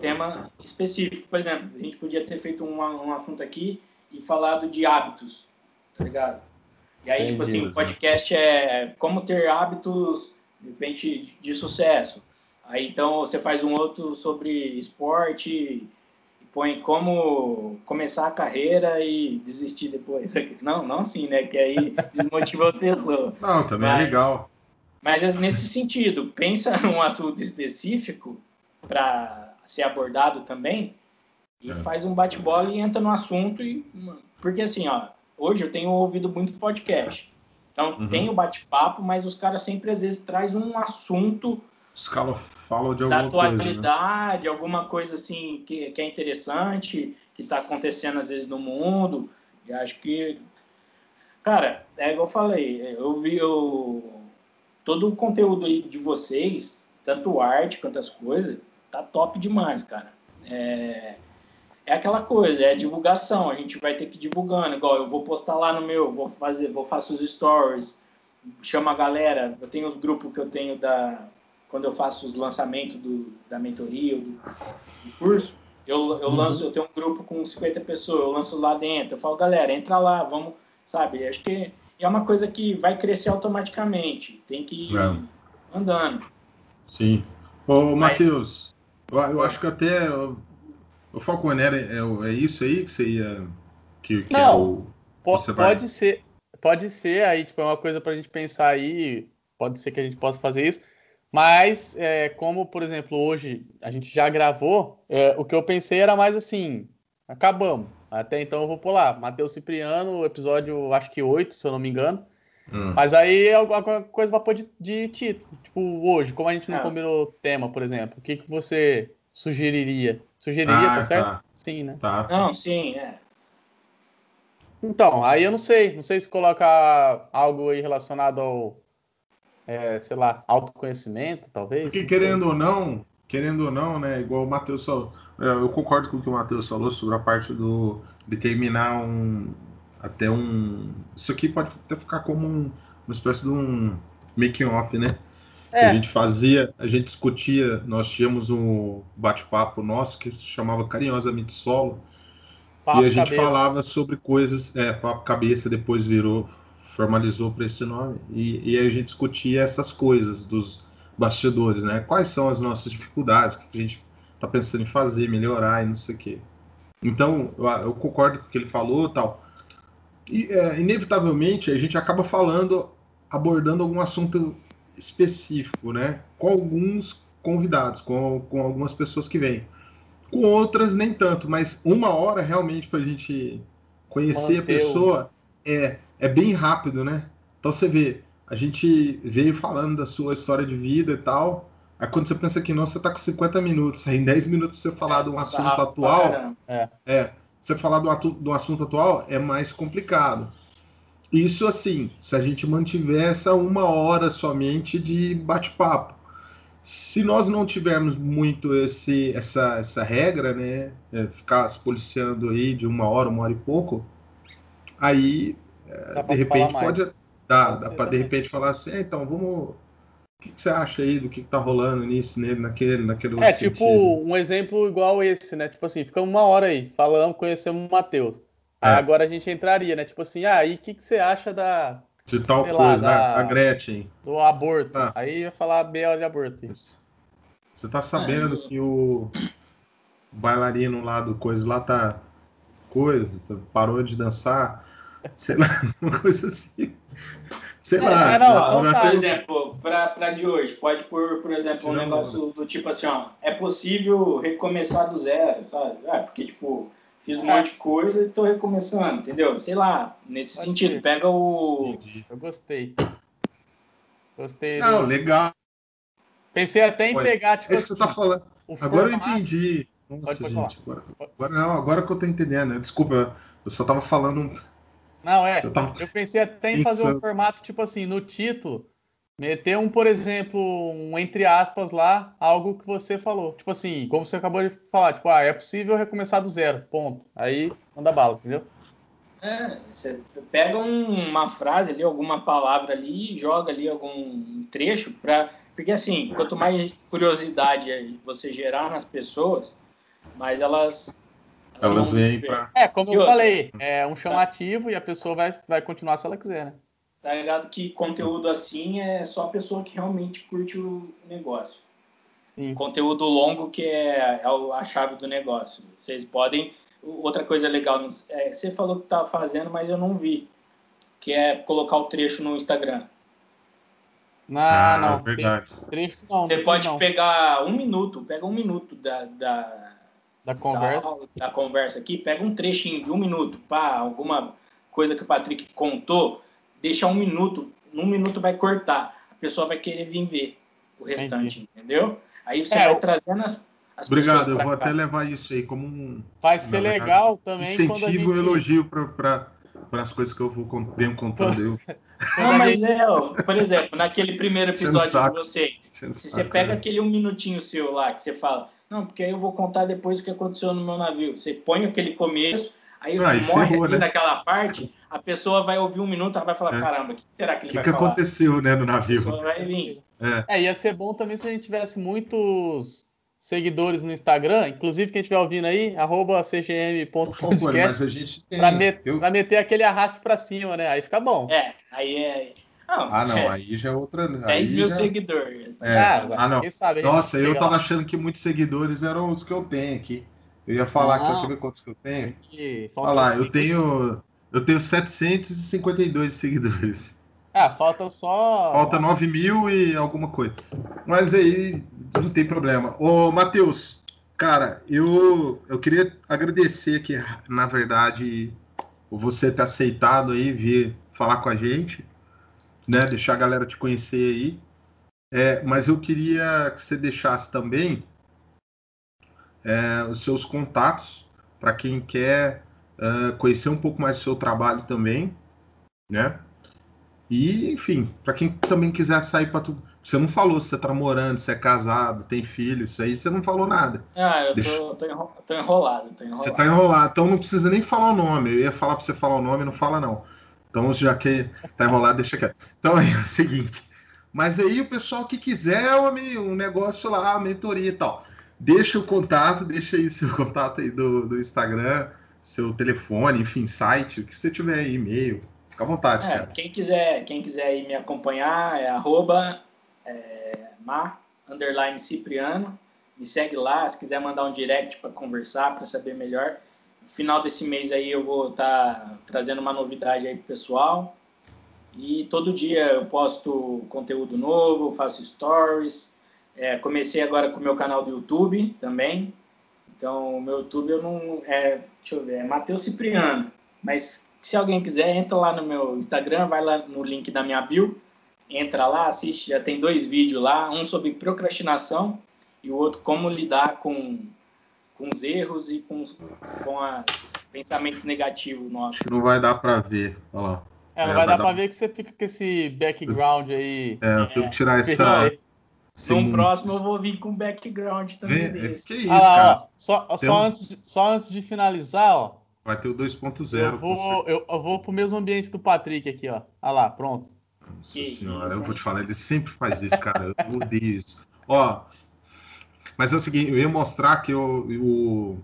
Tema específico. Por exemplo, a gente podia ter feito um, um assunto aqui e falado de hábitos, tá ligado? E aí, Entendi, tipo assim, o podcast é como ter hábitos, de repente, de, sucesso. Aí, então, você faz um outro sobre esporte, põe como começar a carreira e desistir depois. <laughs> Não, não assim, né? Que aí desmotiva as pessoas. <laughs> Não, também é mas, é legal. Mas nesse sentido, pensa num <laughs> assunto específico para ser abordado também e é. faz um bate-bola e entra no assunto e porque assim, ó, hoje eu tenho ouvido muito podcast. Então uhum. tem o bate-papo, mas os caras sempre às vezes traz um assunto os caras falam de alguma da atualidade, coisa, né? alguma coisa assim que, que é interessante, que está acontecendo às vezes no mundo. E acho que, cara, é igual eu falei, eu vi o, todo o conteúdo aí de vocês, tanto arte quanto as coisas, tá top demais, cara. É, é aquela coisa, é divulgação. A gente vai ter que ir divulgando. Igual eu vou postar lá no meu, vou fazer, vou faço os stories, chama a galera. Eu tenho os grupos que eu tenho da quando eu faço os lançamentos do, da mentoria do, do curso. Eu, eu uhum. lanço, eu tenho um grupo com 50 pessoas, eu lanço lá dentro. Eu falo, galera, entra lá, vamos, sabe? Acho que é uma coisa que vai crescer automaticamente. Tem que ir é. andando. Sim. Ô, Matheus, eu, eu acho que até o Falcon era é, é, isso aí que você ia. Que, que Não, é o, pode, pode ser. Pode ser, aí, tipo, é uma coisa pra gente pensar aí. Pode ser que a gente possa fazer isso. Mas, é, como, por exemplo, hoje a gente já gravou, é, o que eu pensei era mais assim: acabamos. Até então eu vou pular. Matheus Cipriano, episódio acho que 8, se eu não me engano. Hum. Mas aí é alguma coisa pra pôr de, de, título. Tipo, hoje, como a gente não é. combinou tema, por exemplo, o que, que você sugeriria? Sugeriria, ah, tá certo? Tá. Sim, né? Tá. Não, sim, é. Então, aí eu não sei. Não sei se coloca algo aí relacionado ao, é, sei lá, autoconhecimento, talvez. Porque querendo sei. ou não, querendo ou não, né? Igual o Matheus falou. É, eu concordo com o que o Matheus falou sobre a parte do determinar um. Até um. Isso aqui pode até ficar como um, uma espécie de um making off, né? É. A gente fazia, a gente discutia, nós tínhamos um bate-papo nosso que se chamava carinhosamente solo. Papo e a gente cabeça. falava sobre coisas, é, papo cabeça, depois virou, formalizou para esse nome. E, e a gente discutia essas coisas dos bastidores, né? Quais são as nossas dificuldades, o que a gente está pensando em fazer, melhorar e não sei o quê. Então, eu, eu concordo com o que ele falou tal. E, é, inevitavelmente, a gente acaba falando, abordando algum assunto específico, né? Com alguns convidados, com, com algumas pessoas que vêm. Com outras, nem tanto, mas uma hora realmente para a gente conhecer a pessoa é, é bem rápido, né? Então você vê, a gente veio falando da sua história de vida e tal. Aí quando você pensa que não, você tá com 50 minutos, aí em 10 minutos você falar é, de um assunto atual. É. é. Você falar de um assunto atual é mais complicado. Isso assim, se a gente mantiver essa uma hora somente de bate-papo. Se nós não tivermos muito esse, essa, essa regra, né, é ficar se policiando aí de uma hora, uma hora e pouco, aí é, de repente pode dar, dá para de repente falar assim, é, então vamos o que, que, você acha aí do que, que tá rolando nisso, nele, naquele, naquele É, tipo, um exemplo igual esse, né? Tipo assim, ficamos uma hora aí falando, conhecemos o Matheus. Aí é. agora a gente entraria, né? Tipo assim, ah, e o que, que você acha da. De tal coisa, lá, da, a Gretchen. Do aborto. Ah. Aí ia falar bem de aborto. Isso. Você tá sabendo que o bailarino lá do coisa lá tá, coisa, parou de dançar, sei lá, <laughs> uma coisa assim. Sei é, lá. Não, não, por exemplo, para de hoje, pode pôr, por exemplo, um negócio do tipo assim, ó, é possível recomeçar do zero, sabe? Ah, porque, tipo, fiz um é. monte de coisa e tô recomeçando, entendeu? Sei lá, nesse pode sentido, ser. pega o. Eu gostei. Gostei. Não, do... legal. Pensei até em Pode. pegar, tipo. É isso que você tá assim, falando. Agora eu entendi. Nossa, pode, gente. Agora, agora, não, agora que eu tô entendendo. Né? Desculpa, eu só tava falando. Não, é. Eu, tava... eu pensei até em fazer um formato, tipo assim, no título, meter um, por exemplo, um entre aspas lá, algo que você falou. Tipo assim, como você acabou de falar, tipo, ah, é possível recomeçar do zero. Ponto. Aí manda bala, entendeu? É, você pega um, uma frase ali, alguma palavra ali e joga ali algum trecho para porque assim, quanto mais curiosidade você gerar nas pessoas, mais elas elas vêm para É, como eu falei, é um chamativo e a pessoa vai, vai continuar se ela quiser, né? Tá ligado que conteúdo assim é só a pessoa que realmente curte o negócio. Sim. Conteúdo longo que é, é a chave do negócio. Vocês podem Outra coisa legal, é, você falou que estava fazendo, mas eu não vi, que é colocar o trecho no Instagram. Não, ah, não. É verdade. Trecho, não, você pode não. pegar um minuto, pega um minuto da, da, da conversa. Da, da, conversa aqui, pega um trechinho de um minuto, pá, alguma coisa que o Patrick contou, deixa um minuto, num minuto vai cortar. A pessoa vai querer vir ver o restante, Entendi. entendeu? Aí você é, vai trazendo as, Obrigado, eu vou cá. até levar isso aí como um. Vai ser legal também. Incentivo gente... elogio para as coisas que eu vou venho contando eu. <laughs> Não, mas é, ó, por exemplo, naquele primeiro episódio de vocês, se você pega aquele um minutinho seu lá, que você fala, não, porque aí eu vou contar depois o que aconteceu no meu navio. Você põe aquele começo, aí ah, morre ferrou, ali né? naquela parte, <laughs> a pessoa vai ouvir um minuto, ela vai falar, é. caramba, o que será que ele que vai que falar? O que aconteceu, né, no navio? A pessoa vai vir. É. é, ia ser bom também se a gente tivesse muitos seguidores no Instagram, inclusive quem estiver ouvindo aí, arroba cgm.podcast, para met, eu... meter aquele arrasto para cima, né? Aí fica bom. É, aí é... Não, ah, não, é, aí já é outra... 10 mil já... seguidores. É. Ah, ah, não. Sabe, Nossa, eu tava lá. achando que muitos seguidores eram os que eu tenho aqui. Eu ia falar não. aqui, ver quantos que eu tenho. Olha lá, eu tenho, eu tenho 752 seguidores. Ah, falta só. Falta 9 mil e alguma coisa. Mas aí não tem problema. Ô, Matheus, cara, eu, eu queria agradecer aqui, na verdade, você ter aceitado aí vir falar com a gente, né? Deixar a galera te conhecer aí. É, mas eu queria que você deixasse também é, os seus contatos para quem quer uh, conhecer um pouco mais do seu trabalho também, né? E, enfim, para quem também quiser sair para tudo. Você não falou se você tá morando, se é casado, tem filho, isso aí você não falou nada. Ah, eu Deixa... tô, tô, enrolado, tô enrolado. Você tá enrolado, então não precisa nem falar o nome. Eu ia falar para você falar o nome, não fala não. Então, já que tá enrolado, deixa quieto. Então <laughs> é o seguinte. Mas aí o pessoal que quiser um negócio lá, mentoria e tal. Deixa o contato, deixa aí seu <laughs> contato aí do, do Instagram, seu telefone, enfim, site, o que você tiver aí, e-mail, Fica à vontade, é, cara. Quem quiser, quem quiser me acompanhar é arroba é, ma, underline Cipriano. Me segue lá, se quiser mandar um direct para conversar, para saber melhor. Final desse mês aí eu vou estar tá trazendo uma novidade aí pro pessoal. E todo dia eu posto conteúdo novo, faço stories. É, comecei agora com o meu canal do YouTube também. Então, o meu YouTube eu não. É, deixa eu ver, é Matheus Cipriano. Mas se alguém quiser, entra lá no meu Instagram, vai lá no link da minha bio, entra lá, assiste, já tem dois vídeos lá, um sobre procrastinação e o outro como lidar com, com os erros e com, com os pensamentos negativos nossos. Não vai dar para ver, olha lá. É, não é, vai, vai dar, para ver que você fica com esse background aí. É, eu tenho que tirar essa... Sim. No próximo eu vou vir com background também Vem, desse. Que isso, ah, cara. Ó, só, só, um... antes de, só antes de finalizar, ó, Vai ter o 2.0. Eu vou, eu, eu, vou pro mesmo ambiente do Patrick aqui, ó. Olha lá, pronto. Nossa que senhora, isso, eu vou te falar, ele sempre faz isso, cara. Eu odeio isso. Ó, mas é o seguinte, eu ia mostrar que o, o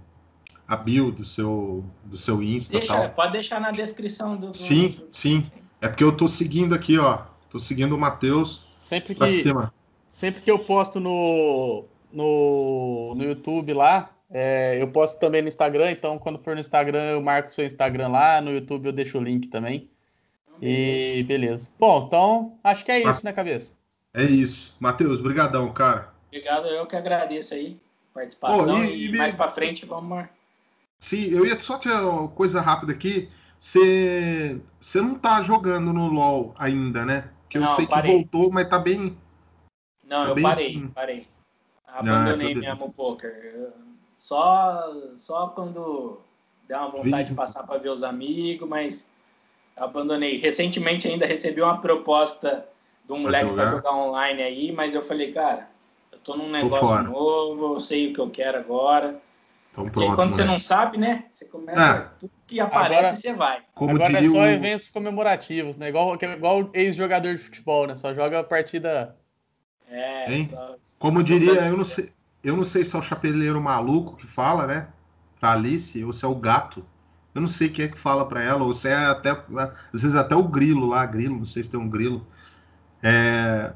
a bio do seu, do seu Insta Deixa, tal. Pode deixar na descrição do, do. Sim, sim. É porque eu tô seguindo aqui, ó. Tô seguindo o Matheus sempre que, cima. Sempre que eu posto no, no, no YouTube lá, É, eu posto também no Instagram, então quando for no Instagram eu marco o seu Instagram lá, no YouTube eu deixo o link também. E beleza. Bom, então acho que é isso, né, cabeça? É isso. Matheus, brigadão, cara. Obrigado, eu que agradeço aí a participação e, e, mais para frente vamos. Sim, eu ia só ter uma coisa rápida aqui. Você não tá jogando no LoL ainda, né? Que eu não, sei que voltou, mas tá bem. Não, tá eu bem parei, assim. parei. Ah, Abandonei ah, mesmo o poker. Só só quando deu uma vontade de passar para ver os amigos, mas abandonei. Recentemente ainda recebi uma proposta de um moleque para jogar online aí, mas eu falei, cara, tô num negócio novo, eu sei o que eu quero agora. Então, pronto, quando você não sabe, né? Você começa, ah, tudo que aparece, agora, você vai. agora é só o... eventos comemorativos, né? Igual, igual ex-jogador de futebol, né? Só joga a partida. É, só, como diria, eu não sei, eu não sei se é o chapeleiro maluco que fala, né? Pra Alice, ou se é o gato. Eu não sei quem é que fala para ela, ou se é até, às vezes até o grilo lá, grilo, não sei se tem um grilo. É,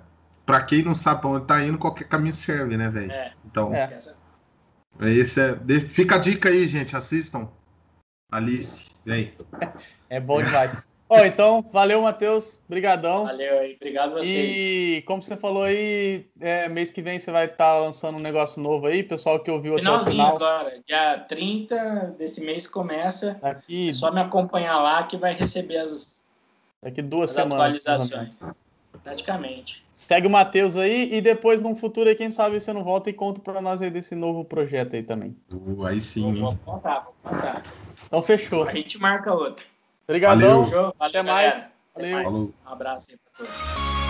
para quem não sabe pra onde tá indo, qualquer caminho serve, né, velho? É. Então, é. esse é, fica a dica aí, gente, assistam. Alice, vem. É bom demais. Ó, então, valeu, Matheus. Obrigadão. Valeu aí, obrigado a vocês. E como você falou aí, é, mês que vem você vai estar tá lançando um negócio novo aí, pessoal que ouviu Finalzinho até o final. agora, dia 30 desse mês começa. Daqui... É só me acompanhar lá que vai receber as, Daqui duas as semanas. atualizações. Praticamente. Segue o Matheus aí e depois, num futuro aí, quem sabe você não volta e conta para nós aí desse novo projeto aí também. Uh, aí sim. Vou, vou contar, vou contar. Então fechou. A gente marca outro. Obrigadão. Valeu. Até mais. Valeu. Até mais. Um abraço aí pra todos.